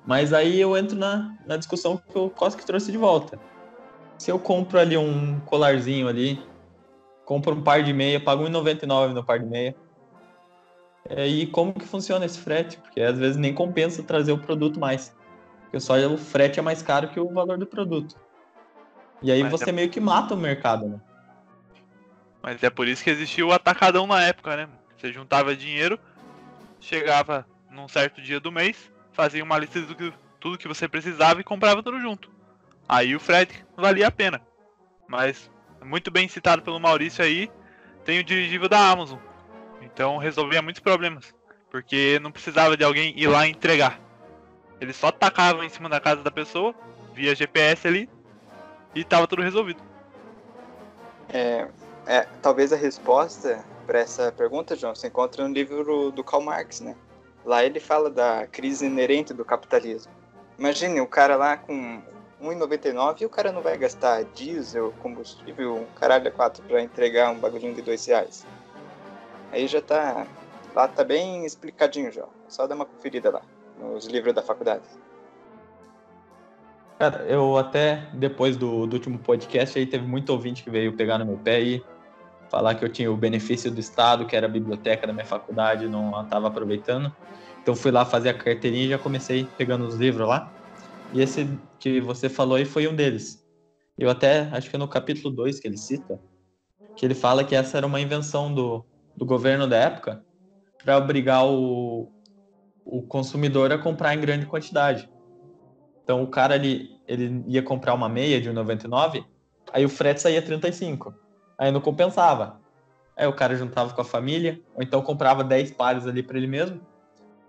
Mas aí eu entro na, na discussão que o Koski trouxe de volta. Se eu compro ali um colarzinho ali, compro um par de meia, pago R$1,99 no par de meia. É, e como que funciona esse frete? Porque às vezes nem compensa trazer o produto mais. Porque só o frete é mais caro que o valor do produto. E aí Mas você é... meio que mata o mercado, né? Mas é por isso que existia o atacadão na época, né? Você juntava dinheiro, chegava num certo dia do mês, fazia uma lista de tudo que você precisava e comprava tudo junto. Aí o frete valia a pena. Mas, muito bem citado pelo Maurício aí, tem o dirigível da Amazon. Então resolvia muitos problemas. Porque não precisava de alguém ir lá entregar. Eles só tacavam em cima da casa da pessoa, via GPS ali, e tava tudo resolvido. É, é, talvez a resposta para essa pergunta, João, se encontra no livro do Karl Marx, né? Lá ele fala da crise inerente do capitalismo. Imagine o cara lá com 1,99 e o cara não vai gastar diesel, combustível, caralho, a quatro para entregar um bagulhinho de dois reais. Aí já tá Lá tá bem explicadinho já. Só dá uma conferida lá, nos livros da faculdade. Cara, eu até, depois do, do último podcast, aí teve muito ouvinte que veio pegar no meu pé e falar que eu tinha o benefício do Estado, que era a biblioteca da minha faculdade, não estava aproveitando. Então fui lá fazer a carteirinha e já comecei pegando os livros lá. E esse que você falou aí foi um deles. Eu até, acho que é no capítulo 2 que ele cita, que ele fala que essa era uma invenção do, do governo da época para obrigar o, o consumidor a comprar em grande quantidade. Então o cara ele, ele ia comprar uma meia de 1,99, aí o frete saía 35. Aí não compensava. Aí o cara juntava com a família, ou então comprava 10 pares ali para ele mesmo,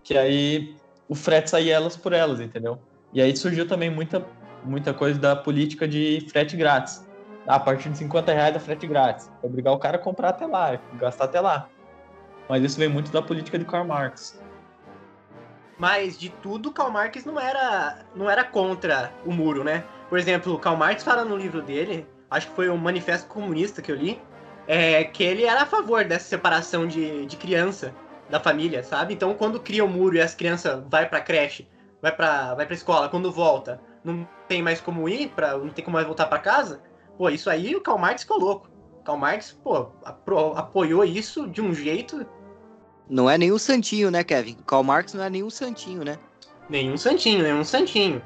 que aí o frete saía elas por elas, entendeu? E aí surgiu também muita, muita coisa da política de frete grátis. A partir de 50 reais da frete grátis. Obrigar o cara a comprar até lá, gastar até lá. Mas isso vem muito da política de Karl Marx. Mas de tudo, Karl Marx não era, não era contra o muro, né? Por exemplo, Karl Marx fala no livro dele, acho que foi o Manifesto Comunista que eu li, é, que ele era a favor dessa separação de, de criança da família, sabe? Então, quando cria o muro e as crianças vai pra creche, vai pra, vai pra escola, quando volta, não tem mais como ir, pra, não tem como mais voltar para casa, pô, isso aí o Karl Marx ficou louco. Karl Marx, pô, apoiou isso de um jeito não é nenhum santinho, né, Kevin? Karl Marx não é nenhum santinho, né? Nenhum santinho, nenhum santinho.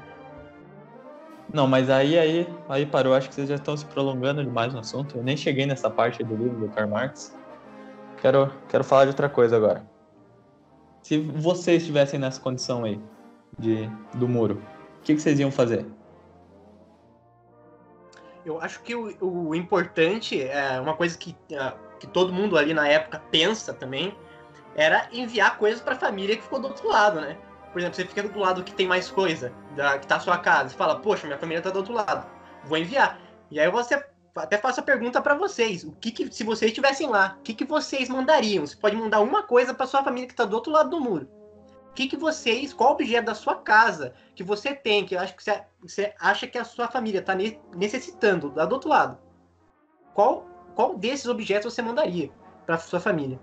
Não, mas aí, aí, aí parou. Acho que vocês já estão se prolongando demais no assunto. Eu nem cheguei nessa parte do livro do Karl Marx. Quero, quero falar de outra coisa agora. Se vocês estivessem nessa condição aí de, do muro, o que, que vocês iam fazer? Eu acho que o, o importante é uma coisa que, é, que todo mundo ali na época pensa também, era enviar coisas para a família que ficou do outro lado, né? Por exemplo, você fica do lado que tem mais coisa, da, que tá a sua casa, e fala, poxa, minha família tá do outro lado, vou enviar. E aí você até faço a pergunta para vocês, o que, que, se vocês estivessem lá, o que, que vocês mandariam? Você pode mandar uma coisa para sua família que tá do outro lado do muro. O que, que vocês, qual objeto da sua casa que você tem, que acho que você, você acha que a sua família tá necessitando, lá do outro lado? Qual, qual desses objetos você mandaria para sua família?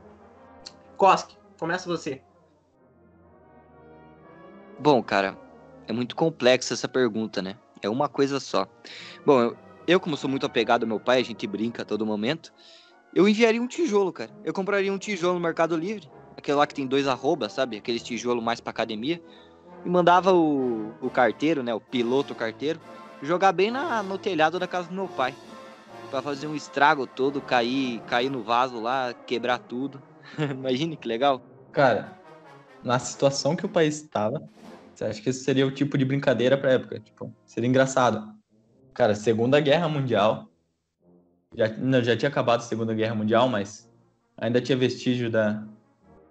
Kosk, começa você. Bom, cara, é muito complexa essa pergunta, né? É uma coisa só. Bom, eu, eu, como sou muito apegado ao meu pai, a gente brinca a todo momento, eu enviaria um tijolo, cara. Eu compraria um tijolo no Mercado Livre, aquele lá que tem dois arrobas, sabe? Aquele tijolo mais pra academia. E mandava o, o carteiro, né? O piloto carteiro, jogar bem na, no telhado da casa do meu pai. para fazer um estrago todo, cair, cair no vaso lá, quebrar tudo. [LAUGHS] Imagine que legal. Cara, na situação que o país estava, você acha que isso seria o tipo de brincadeira pra época? Tipo, seria engraçado. Cara, Segunda Guerra Mundial. Já, não, já tinha acabado a Segunda Guerra Mundial, mas ainda tinha vestígio da,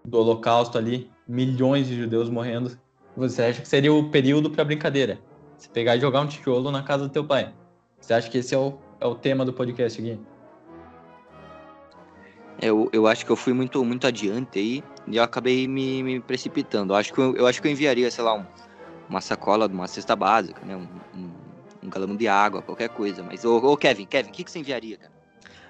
do Holocausto ali. Milhões de judeus morrendo. Você acha que seria o período pra brincadeira? Você pegar e jogar um tijolo na casa do teu pai. Você acha que esse é o, é o tema do podcast aqui? Eu, eu acho que eu fui muito, muito adiante aí e eu acabei me, me precipitando. Eu acho, que eu, eu acho que eu enviaria, sei lá, um, uma sacola uma cesta básica, né? Um, um, um galão de água, qualquer coisa. Mas, ô, ô Kevin, Kevin, o que, que você enviaria, cara?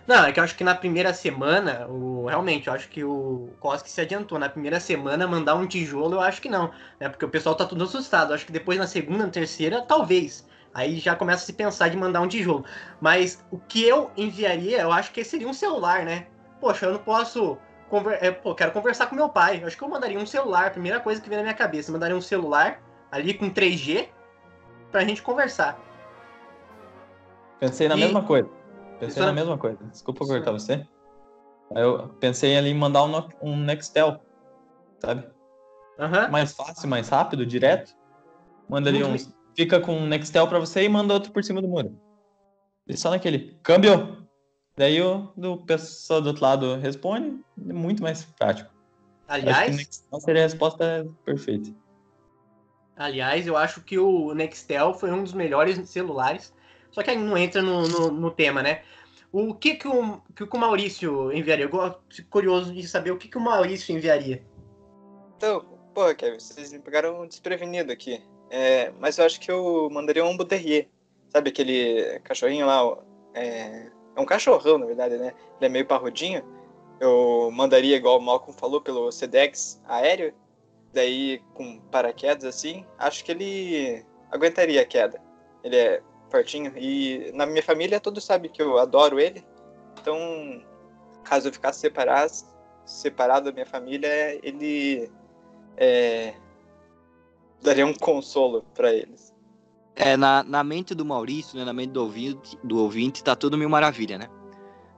Não, é que eu acho que na primeira semana, o, realmente, eu acho que o Koski se adiantou. Na primeira semana, mandar um tijolo, eu acho que não. Né? Porque o pessoal tá tudo assustado. Eu acho que depois, na segunda, na terceira, talvez. Aí já começa a se pensar de mandar um tijolo. Mas o que eu enviaria, eu acho que seria um celular, né? poxa, eu não posso. Conver... É, pô, quero conversar com meu pai. Eu acho que eu mandaria um celular, primeira coisa que vem na minha cabeça. Eu mandaria um celular ali com 3G pra gente conversar. Pensei na e... mesma coisa. Pensei Isso na é... mesma coisa. Desculpa cortar você. Eu pensei ali em mandar um, um Nextel, sabe? Uhum. Mais fácil, mais rápido, direto. Manda ali um. Fica com um Nextel pra você e manda outro por cima do muro. E só naquele. Câmbio! Daí o do pessoal do outro lado responde, é muito mais prático. Aliás, Nextel seria a resposta perfeita. Aliás, eu acho que o Nextel foi um dos melhores celulares, só que aí não entra no, no, no tema, né? O que que o, que o Maurício enviaria? Eu gosto curioso de saber o que, que o Maurício enviaria. Então, pô, Kevin, vocês me pegaram desprevenido aqui. É, mas eu acho que eu mandaria um Buterrier. Sabe aquele cachorrinho lá, é, é um cachorrão, na verdade, né? Ele é meio parrudinho. eu mandaria, igual o Malcolm falou, pelo SEDEX aéreo, daí com paraquedas assim, acho que ele aguentaria a queda. Ele é fortinho e na minha família todos sabem que eu adoro ele, então caso eu ficasse separado, separado da minha família, ele é, daria um consolo para eles. É, na, na mente do Maurício, né, na mente do ouvinte, do ouvinte, tá tudo mil maravilha, né?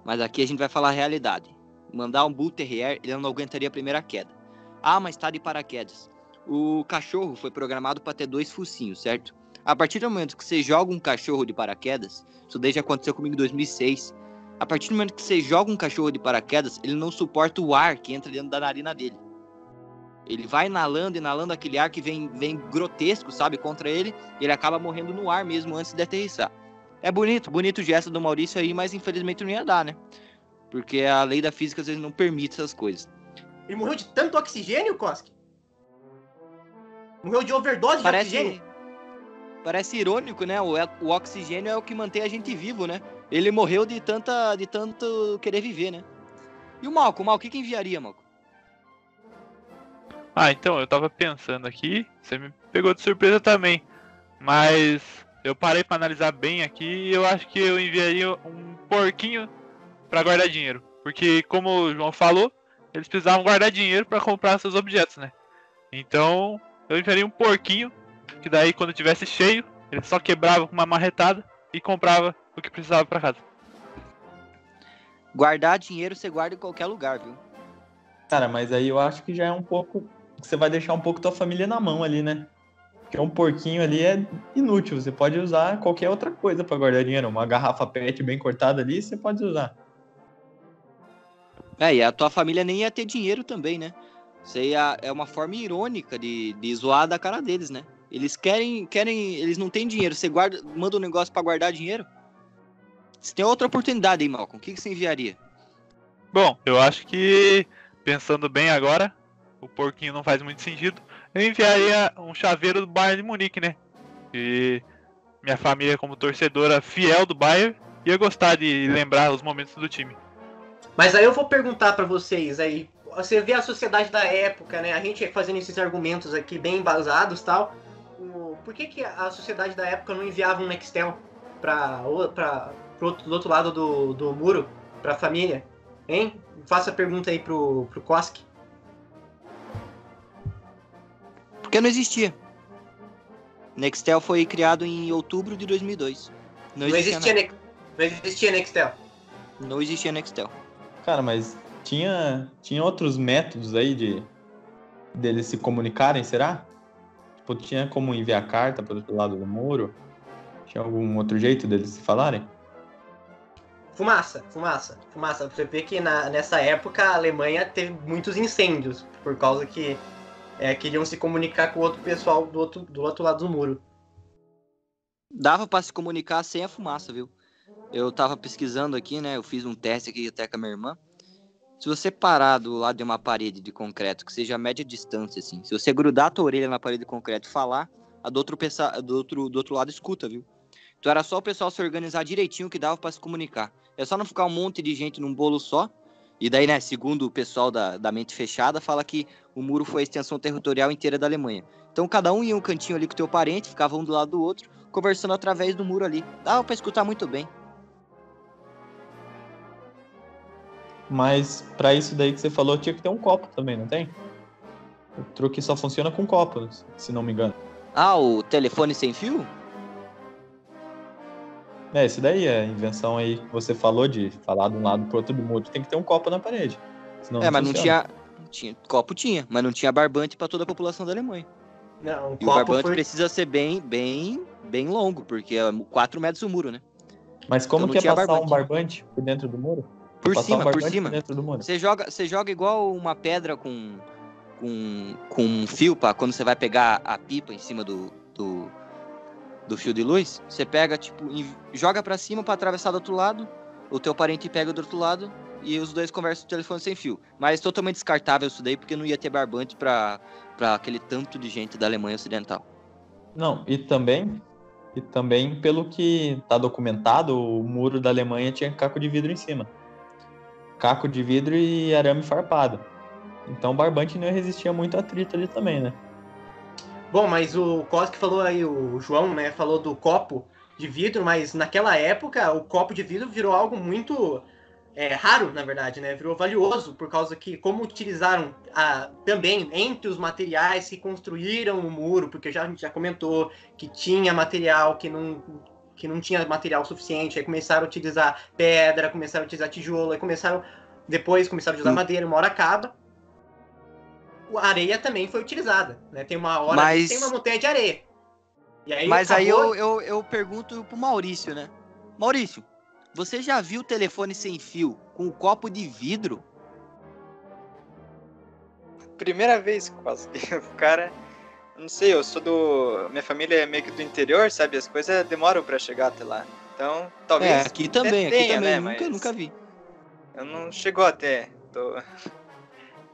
Mas aqui a gente vai falar a realidade. Mandar um Bull Terrier, ele não aguentaria a primeira queda. Ah, mas tá de paraquedas. O cachorro foi programado para ter dois focinhos, certo? A partir do momento que você joga um cachorro de paraquedas, isso desde aconteceu comigo em 2006. A partir do momento que você joga um cachorro de paraquedas, ele não suporta o ar que entra dentro da narina dele. Ele vai inalando, inalando aquele ar que vem, vem grotesco, sabe, contra ele, e ele acaba morrendo no ar mesmo antes de aterrissar. É bonito, bonito o gesto do Maurício aí, mas infelizmente não ia dar, né? Porque a lei da física às vezes não permite essas coisas. Ele morreu de tanto oxigênio, Koski? Morreu de overdose Parece, de oxigênio? Parece irônico, né? O, o oxigênio é o que mantém a gente vivo, né? Ele morreu de, tanta, de tanto querer viver, né? E o Malco, o Malco, o que, que enviaria, Malco? Ah, então, eu tava pensando aqui, você me pegou de surpresa também. Mas eu parei para analisar bem aqui e eu acho que eu enviaria um porquinho para guardar dinheiro. Porque, como o João falou, eles precisavam guardar dinheiro para comprar seus objetos, né? Então, eu enviaria um porquinho, que daí quando tivesse cheio, ele só quebrava com uma marretada e comprava o que precisava para casa. Guardar dinheiro você guarda em qualquer lugar, viu? Cara, mas aí eu acho que já é um pouco. Você vai deixar um pouco tua família na mão ali, né? Porque um porquinho ali é inútil. Você pode usar qualquer outra coisa para guardar dinheiro. Uma garrafa PET bem cortada ali, você pode usar. É, e a tua família nem ia ter dinheiro também, né? Isso aí é, é uma forma irônica de, de zoar da cara deles, né? Eles querem, querem, eles não têm dinheiro. Você guarda, manda um negócio para guardar dinheiro. Você tem outra oportunidade aí, Malcolm. O que, que você enviaria? Bom, eu acho que, pensando bem agora, o porquinho não faz muito sentido. Eu enviaria um chaveiro do Bayern de Munique, né? E minha família, como torcedora fiel do Bayern, ia gostar de lembrar os momentos do time. Mas aí eu vou perguntar para vocês aí. Você vê a sociedade da época, né? A gente fazendo esses argumentos aqui bem embasados tal. O, por que, que a sociedade da época não enviava um Nextel para pro outro, do outro lado do, do muro, pra família? Hein? Faça a pergunta aí pro, pro Koski. Porque não existia. Nextel foi criado em outubro de 2002. Não existia, não existia, nada. não existia Nextel. Não existia Nextel. Cara, mas tinha, tinha outros métodos aí de deles se comunicarem, será? Tipo, tinha como enviar carta para outro lado do muro? Tinha algum outro jeito deles se falarem? Fumaça, fumaça, fumaça. Você vê que na, nessa época a Alemanha teve muitos incêndios, por causa que é, queriam se comunicar com o outro pessoal do outro, do outro lado do muro. Dava para se comunicar sem a fumaça, viu? Eu tava pesquisando aqui, né? Eu fiz um teste aqui até com a minha irmã. Se você parar do lado de uma parede de concreto, que seja a média distância, assim, se você grudar a tua orelha na parede de concreto e falar, a do outro, do outro, do outro lado escuta, viu? Então era só o pessoal se organizar direitinho que dava para se comunicar. É só não ficar um monte de gente num bolo só. E daí, né, segundo o pessoal da, da mente fechada, fala que o muro foi a extensão territorial inteira da Alemanha. Então cada um ia um cantinho ali com o teu parente, ficava um do lado do outro, conversando através do muro ali. Dava para escutar muito bem. Mas para isso daí que você falou, tinha que ter um copo também, não tem? O truque só funciona com copo, se não me engano. Ah, o telefone sem fio? É, esse daí é a invenção aí que você falou de falar de um lado pro outro do muro. Tem que ter um copo na parede. Senão é, não mas não funciona. tinha, tinha. Copo tinha, mas não tinha barbante para toda a população da Alemanha. Não, o E o copo barbante foi... precisa ser bem, bem, bem longo, porque é 4 metros o muro, né? Mas como Então não que é passar barbante. um barbante por dentro do muro? Por Passar cima, um por cima. dentro do muro. Você joga, você joga igual uma pedra com, com, com um fio para quando você vai pegar a pipa em cima do, do, do fio de luz. Você pega, tipo, joga para cima para atravessar do outro lado. O teu parente pega do outro lado e os dois conversam no telefone sem fio. Mas totalmente descartável isso daí, porque não ia ter barbante para aquele tanto de gente da Alemanha Ocidental. Não, e também, e também pelo que tá documentado, o muro da Alemanha tinha caco de vidro em cima. Caco de vidro e arame farpado. Então o barbante não resistia muito a atrito ali também, né? Bom, mas o Cosque falou aí, o João, né, falou do copo de vidro, mas naquela época o copo de vidro virou algo muito é, raro, na verdade, né? Virou valioso, por causa que, como utilizaram a, também entre os materiais que construíram o muro, porque já, a gente já comentou que tinha material que não, que não tinha material suficiente, aí começaram a utilizar pedra, começaram a utilizar tijolo, aí começaram. Depois começaram a usar madeira, uma hora acaba. A areia também foi utilizada, né? Tem uma hora Mas- que tem uma montanha de areia. E aí Mas aí acabou- eu, eu, eu pergunto pro Maurício, né? Maurício, você já viu o telefone sem fio com um copo de vidro? Primeira vez quase que o [LAUGHS] cara. Eu Não sei, eu sou do. Minha família é meio que do interior, sabe? As coisas demoram pra chegar até lá. Então, talvez. é, aqui também, aqui tenha, também. né, Nunca, mas- nunca vi. Eu não chegou até. Tô... [LAUGHS]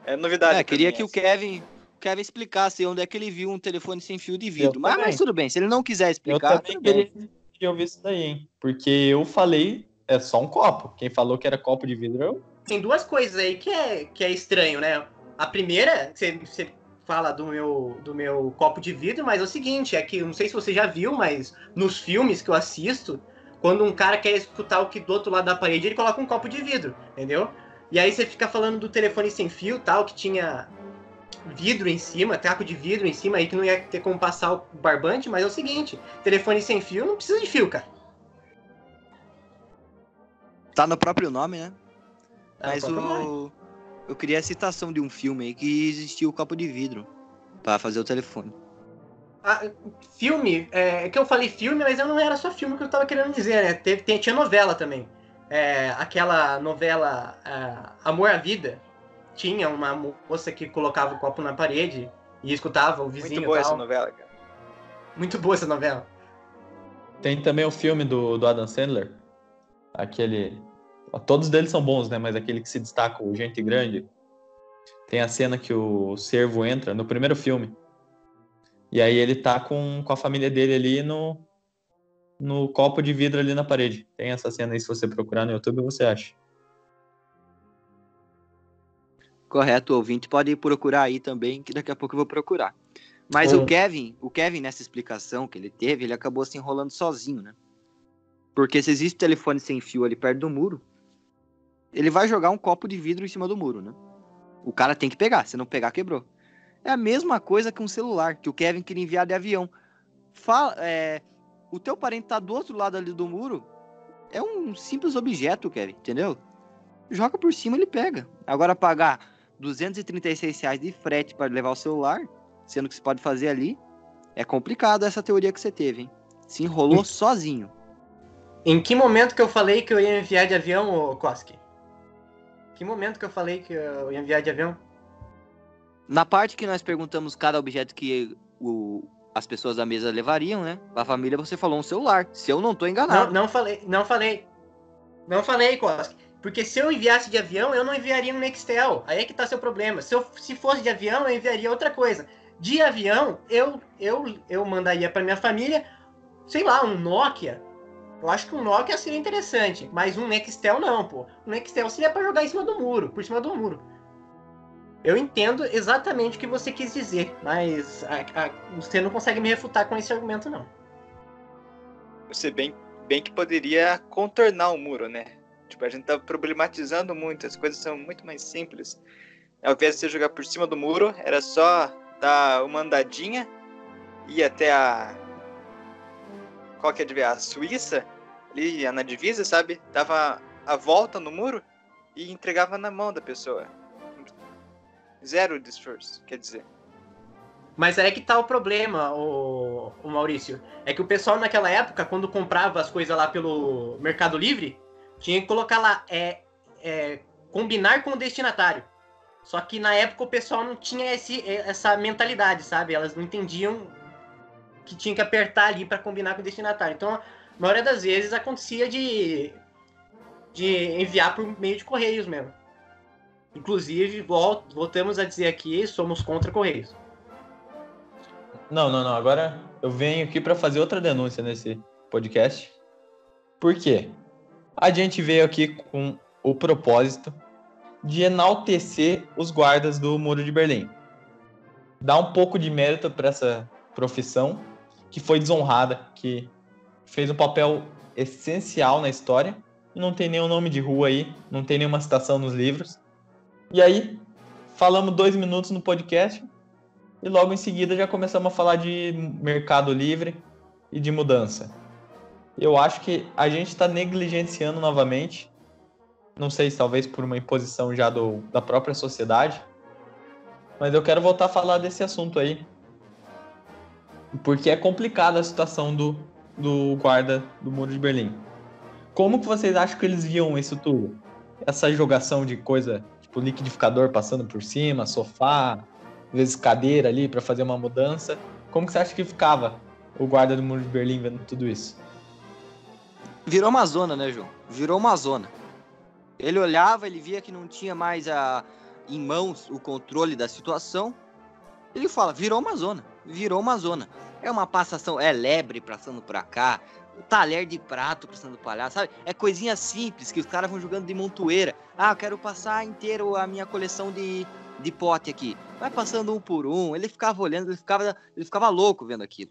É novidade. É, queria mim, que o essa. Kevin, o Kevin explicasse onde é que ele viu um telefone sem fio de vidro. Mas, também. mas tudo bem, se ele não quiser Eu explicar, também tudo bem. queria que eu vi isso daí, hein? Porque eu falei, é só um copo. Quem falou que era copo de vidro, eu. tem duas coisas aí que é, que é estranho, né? A primeira, você, você fala do meu, do meu copo de vidro, mas é o seguinte, é que, não sei se você já viu, mas nos filmes que eu assisto, quando um cara quer escutar o que do outro lado da parede, ele coloca um copo de vidro, entendeu? E aí você fica falando do telefone sem fio, tal, que tinha vidro em cima, taco de vidro em cima aí que não ia ter como passar o barbante, mas é o seguinte, telefone sem fio não precisa de fio, cara. Tá no próprio nome, né? Tá Mas próprio nome. Eu queria a citação de um filme aí que existia o copo de vidro pra fazer o telefone. Ah, filme, é, é que eu falei filme, mas eu não era só filme que eu tava querendo dizer, né? Teve, tem- tinha novela também. É, aquela novela ah, Amor à Vida. Tinha uma moça que colocava o copo na parede e escutava o vizinho Muito boa essa novela, cara. Muito boa essa novela. Tem também o filme do, do Adam Sandler. Aquele. Todos deles são bons, né? Mas aquele que se destaca, o Gente Grande. Tem a cena que o servo entra no primeiro filme. E aí ele tá com, com a família dele ali no, no copo de vidro ali na parede. Tem essa cena aí, se você procurar no YouTube, você acha. Correto, ouvinte pode procurar aí também, que daqui a pouco eu vou procurar. Mas Bom. o Kevin, o Kevin, nessa explicação que ele teve, ele acabou se enrolando sozinho, né? Porque se existe telefone sem fio ali perto do muro, ele vai jogar um copo de vidro em cima do muro, né? O cara tem que pegar, se não pegar, quebrou. É a mesma coisa que um celular, que o Kevin queria enviar de avião. Fala, é, o teu parente tá do outro lado ali do muro, é um simples objeto, Kevin, entendeu? Joga por cima, ele pega. Agora pagar 236 reais de frete para levar o celular, sendo que você pode fazer ali, é complicado essa teoria que você teve, hein? Se enrolou sozinho. Em que momento que eu falei que eu ia enviar de avião, Koski? Que momento que eu falei que eu ia enviar de avião? Na parte que nós perguntamos cada objeto que o- as pessoas da mesa levariam, né? A família você falou um celular. Se eu não tô Não, enganado. não falei, não falei. Não falei, Koski. Porque se eu enviasse de avião, eu não enviaria um Nextel. Aí é que tá seu problema. Se, eu, se fosse de avião, eu enviaria outra coisa. De avião, eu, eu, eu mandaria pra minha família, sei lá, um Nokia. Eu acho que um Nokia seria interessante, mas um Nextel não, pô. Um Nextel seria pra jogar em cima do muro, por cima do muro. Eu entendo exatamente o que você quis dizer, mas a- a- você não consegue me refutar com esse argumento, não. Você bem, bem que poderia contornar o muro, né? Tipo, a gente tá problematizando muito, as coisas são muito mais simples. Ao invés de você jogar por cima do muro, era só dar uma andadinha, ir até a. Qual que é de ver? A Suíça, ali na divisa, sabe? Dava a volta no muro e entregava na mão da pessoa. Zero esforço, quer dizer. Mas aí é que tá o problema, o, o Maurício. É que o pessoal naquela época, quando comprava as coisas lá pelo Mercado Livre, tinha que colocar lá, é, é, combinar com o destinatário. Só que na época o pessoal não tinha esse, essa mentalidade, sabe? Elas não entendiam que tinha que apertar ali para combinar com o destinatário. Então, maioria das vezes acontecia de, de enviar por meio de correios mesmo. Inclusive, vol- voltamos a dizer aqui, somos contra correios. Não, não, não. Agora eu venho aqui para fazer outra denúncia nesse podcast. Por quê? A gente veio aqui com o propósito de enaltecer os guardas do Muro de Berlim. Dar um pouco de mérito para essa profissão que foi desonrada, que fez um papel essencial na história. E não tem nenhum nome de rua aí, não tem nenhuma citação nos livros. E aí, falamos dois minutos no podcast. E logo em seguida já começamos a falar de mercado livre e de mudança. Eu acho que a gente está negligenciando novamente, não sei se talvez por uma imposição já do, da própria sociedade, mas eu quero voltar a falar desse assunto aí, porque é complicada a situação do, do guarda do Muro de Berlim. Como que vocês acham que eles viam isso tudo? Essa jogação de coisa, tipo liquidificador passando por cima, sofá, às vezes cadeira ali para fazer uma mudança. Como que você acha que ficava o guarda do Muro de Berlim vendo tudo isso? Virou uma zona, né, João? Virou uma zona. Ele olhava, ele via que não tinha mais a, em mãos o controle da situação. Ele fala, virou uma zona, virou uma zona. É uma passação, é lebre passando por cá, talher de prato passando por lá, sabe? É coisinha simples que os caras vão jogando de montoeira. Ah, eu quero passar inteiro a minha coleção de, de pote aqui. Vai passando um por um. Ele ficava olhando, ele ficava, ele ficava louco vendo aquilo.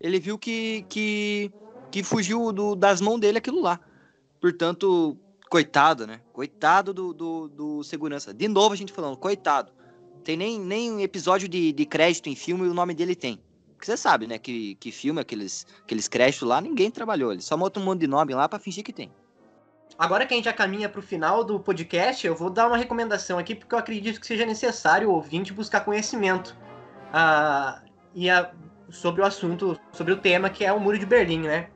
Ele viu que, que, que fugiu do, das mãos dele aquilo lá. Portanto, coitado, né? Coitado do, do, do, segurança. De novo a gente falando, coitado. Tem nem, nem episódio de, de crédito em filme e o nome dele tem. Porque você sabe, né? Que, que filme, aqueles, aqueles créditos lá, ninguém trabalhou. Ele só monta um monte de nome lá para fingir que tem. Agora que a gente já caminha para o final do podcast, eu vou dar uma recomendação aqui, porque eu acredito que seja necessário o ouvinte buscar conhecimento uh, e a, sobre o assunto, sobre o tema que é o Muro de Berlim, né?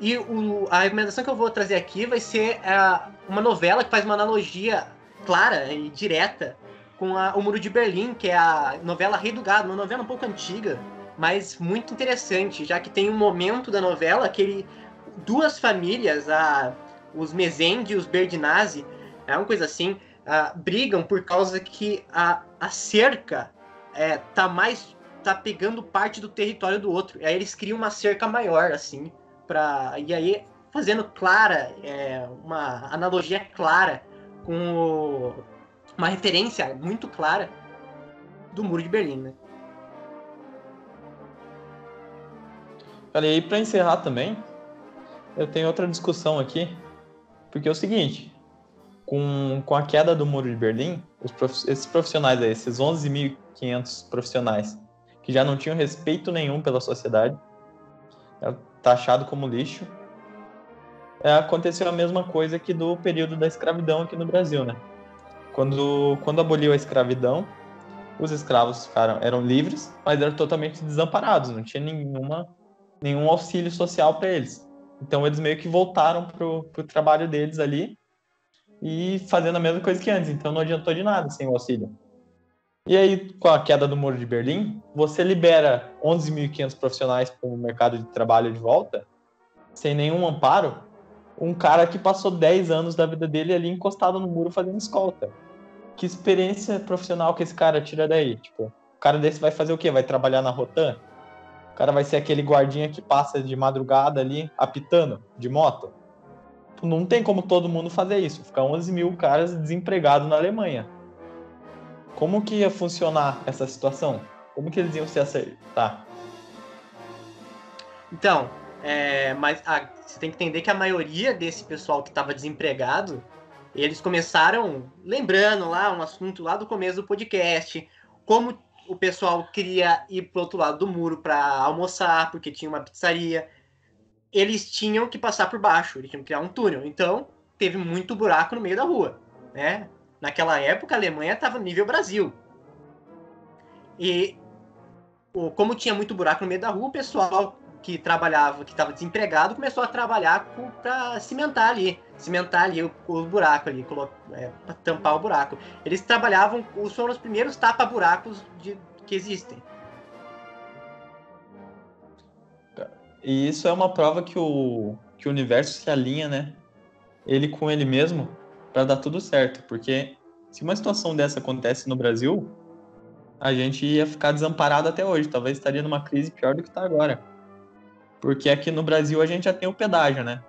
E o, a recomendação que eu vou trazer aqui vai ser uh, uma novela que faz uma analogia clara e direta com a, o Muro de Berlim, que é a novela Rei do Gado, uma novela um pouco antiga, mas muito interessante, já que tem um momento da novela que ele, duas famílias, a, os Mezende e os Berdinazzi, é uma coisa assim, a, brigam por causa que a, a cerca é, tá mais tá pegando parte do território do outro. E aí eles criam uma cerca maior, assim, para e aí fazendo clara, é, uma analogia clara com o, uma referência muito clara do Muro de Berlim, né? E para encerrar também, eu tenho outra discussão aqui, porque é o seguinte, com, com a queda do Muro de Berlim, prof, esses profissionais aí, esses 11.500 profissionais que já não tinham respeito nenhum pela sociedade, é taxado como lixo. É, aconteceu a mesma coisa que do período da escravidão aqui no Brasil, né? Quando, quando aboliu a escravidão, os escravos ficaram, eram livres, mas eram totalmente desamparados, não tinha nenhuma, nenhum auxílio social para eles. Então eles meio que voltaram pro, pro trabalho deles ali e fazendo a mesma coisa que antes. Então não adiantou de nada sem o auxílio. E aí, com a queda do Muro de Berlim, você libera 11.500 profissionais para o mercado de trabalho de volta, sem nenhum amparo, um cara que passou 10 anos da vida dele ali encostado no muro fazendo escolta. Que experiência profissional que esse cara tira daí? Tipo, o cara desse vai fazer o quê? Vai trabalhar na Rotan? O cara vai ser aquele guardinha que passa de madrugada ali, apitando, de moto? Não tem como todo mundo fazer isso. Ficar 11 mil caras desempregados na Alemanha como que ia funcionar essa situação? Como que eles iam se acertar? Então, é, mas a, você tem que entender que a maioria desse pessoal que estava desempregado, eles começaram lembrando lá um assunto lá do começo do podcast, como o pessoal queria ir pro outro lado do muro para almoçar, porque tinha uma pizzaria. Eles tinham que passar por baixo, eles tinham que criar um túnel. Então, teve muito buraco no meio da rua, né? Naquela época, a Alemanha estava nível Brasil. E como tinha muito buraco no meio da rua, o pessoal que trabalhava, que estava desempregado, começou a trabalhar para cimentar ali, cimentar ali o, o buraco ali, é, tampar o buraco. Eles trabalhavam, foram os primeiros tapa-buracos que existem. E isso é uma prova que o, que o universo se alinha, né? Ele com ele mesmo para dar tudo certo, porque se uma situação dessa acontece no Brasil, a gente ia ficar desamparado até hoje, talvez estaria numa crise pior do que está agora. Porque aqui no Brasil a gente já tem o pedágio, né?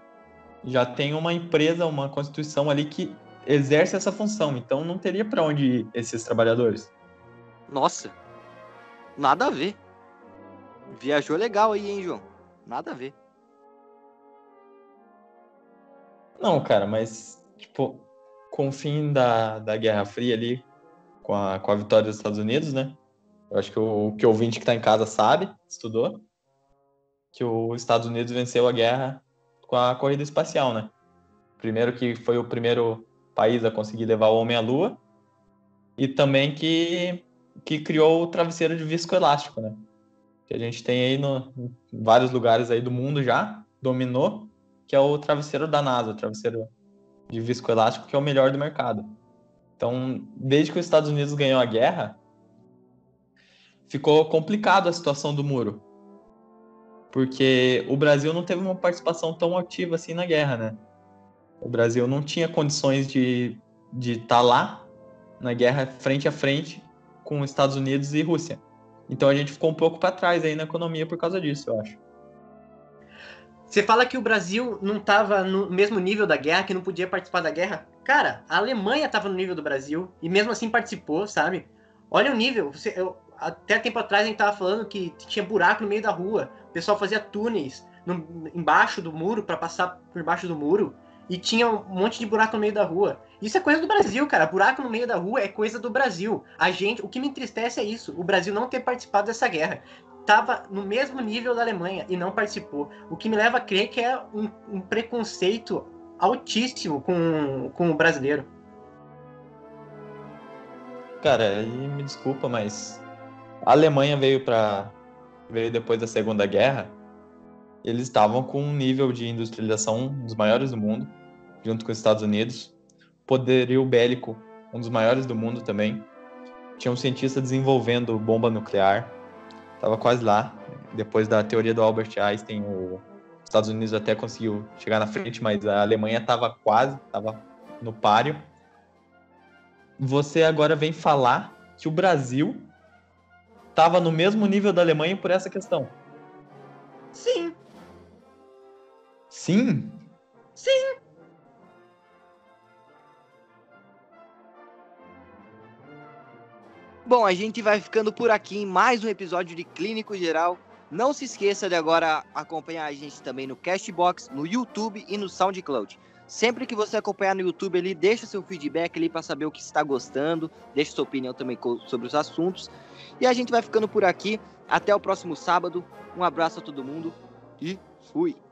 Já tem uma empresa, uma constituição ali que exerce essa função, então não teria para onde ir esses trabalhadores. Nossa, nada a ver. Viajou legal aí, hein, João? Nada a ver. Não, cara, mas, tipo, com o fim da, da Guerra Fria ali, com a, com a vitória dos Estados Unidos, né? Eu acho que o, que o ouvinte que está em casa sabe, estudou, que os Estados Unidos venceu a guerra com a corrida espacial, né? Primeiro que foi o primeiro país a conseguir levar o homem à Lua e também que, que criou o travesseiro de viscoelástico, né? Que a gente tem aí no, em vários lugares aí do mundo já, dominou, que é o travesseiro da NASA, o travesseiro de viscoelástico, que é o melhor do mercado. Então, desde que os Estados Unidos ganhou a guerra, ficou complicado a situação do muro. Porque o Brasil não teve uma participação tão ativa assim na guerra, né? O Brasil não tinha condições de estar de tá lá na guerra frente a frente com os Estados Unidos e Rússia. Então a gente ficou um pouco para trás aí na economia por causa disso, eu acho. Você fala que o Brasil não estava no mesmo nível da guerra, que não podia participar da guerra. Cara, a Alemanha estava no nível do Brasil e mesmo assim participou, sabe? Olha o nível. Você, eu, até tempo atrás a gente tava falando que tinha buraco no meio da rua. O pessoal fazia túneis no, embaixo do muro para passar por baixo do muro. E tinha um monte de buraco no meio da rua. Isso é coisa do Brasil, cara. Buraco no meio da rua é coisa do Brasil. A gente, o que me entristece é isso, o Brasil não ter participado dessa guerra estava no mesmo nível da Alemanha e não participou. O que me leva a crer que é um, um preconceito altíssimo com, com o brasileiro. Cara, me desculpa, mas a Alemanha veio para veio depois da Segunda Guerra. Eles estavam com um nível de industrialização dos maiores do mundo, junto com os Estados Unidos. Poderio bélico, um dos maiores do mundo também. Tinha um cientista desenvolvendo bomba nuclear Tava quase lá. Depois da teoria do Albert Einstein, os Estados Unidos até conseguiu chegar na frente, mas a Alemanha estava quase, estava no páreo. Você agora vem falar que o Brasil estava no mesmo nível da Alemanha por essa questão. Sim. Sim? Sim. Bom, a gente vai ficando por aqui em mais um episódio de Clínico Geral. Não se esqueça de agora acompanhar a gente também no Castbox, no YouTube e no SoundCloud. Sempre que você acompanhar no YouTube ali, deixa seu feedback ali para saber o que está gostando, deixa sua opinião também sobre os assuntos. E a gente vai ficando por aqui. Até o próximo sábado. Um abraço a todo mundo e fui!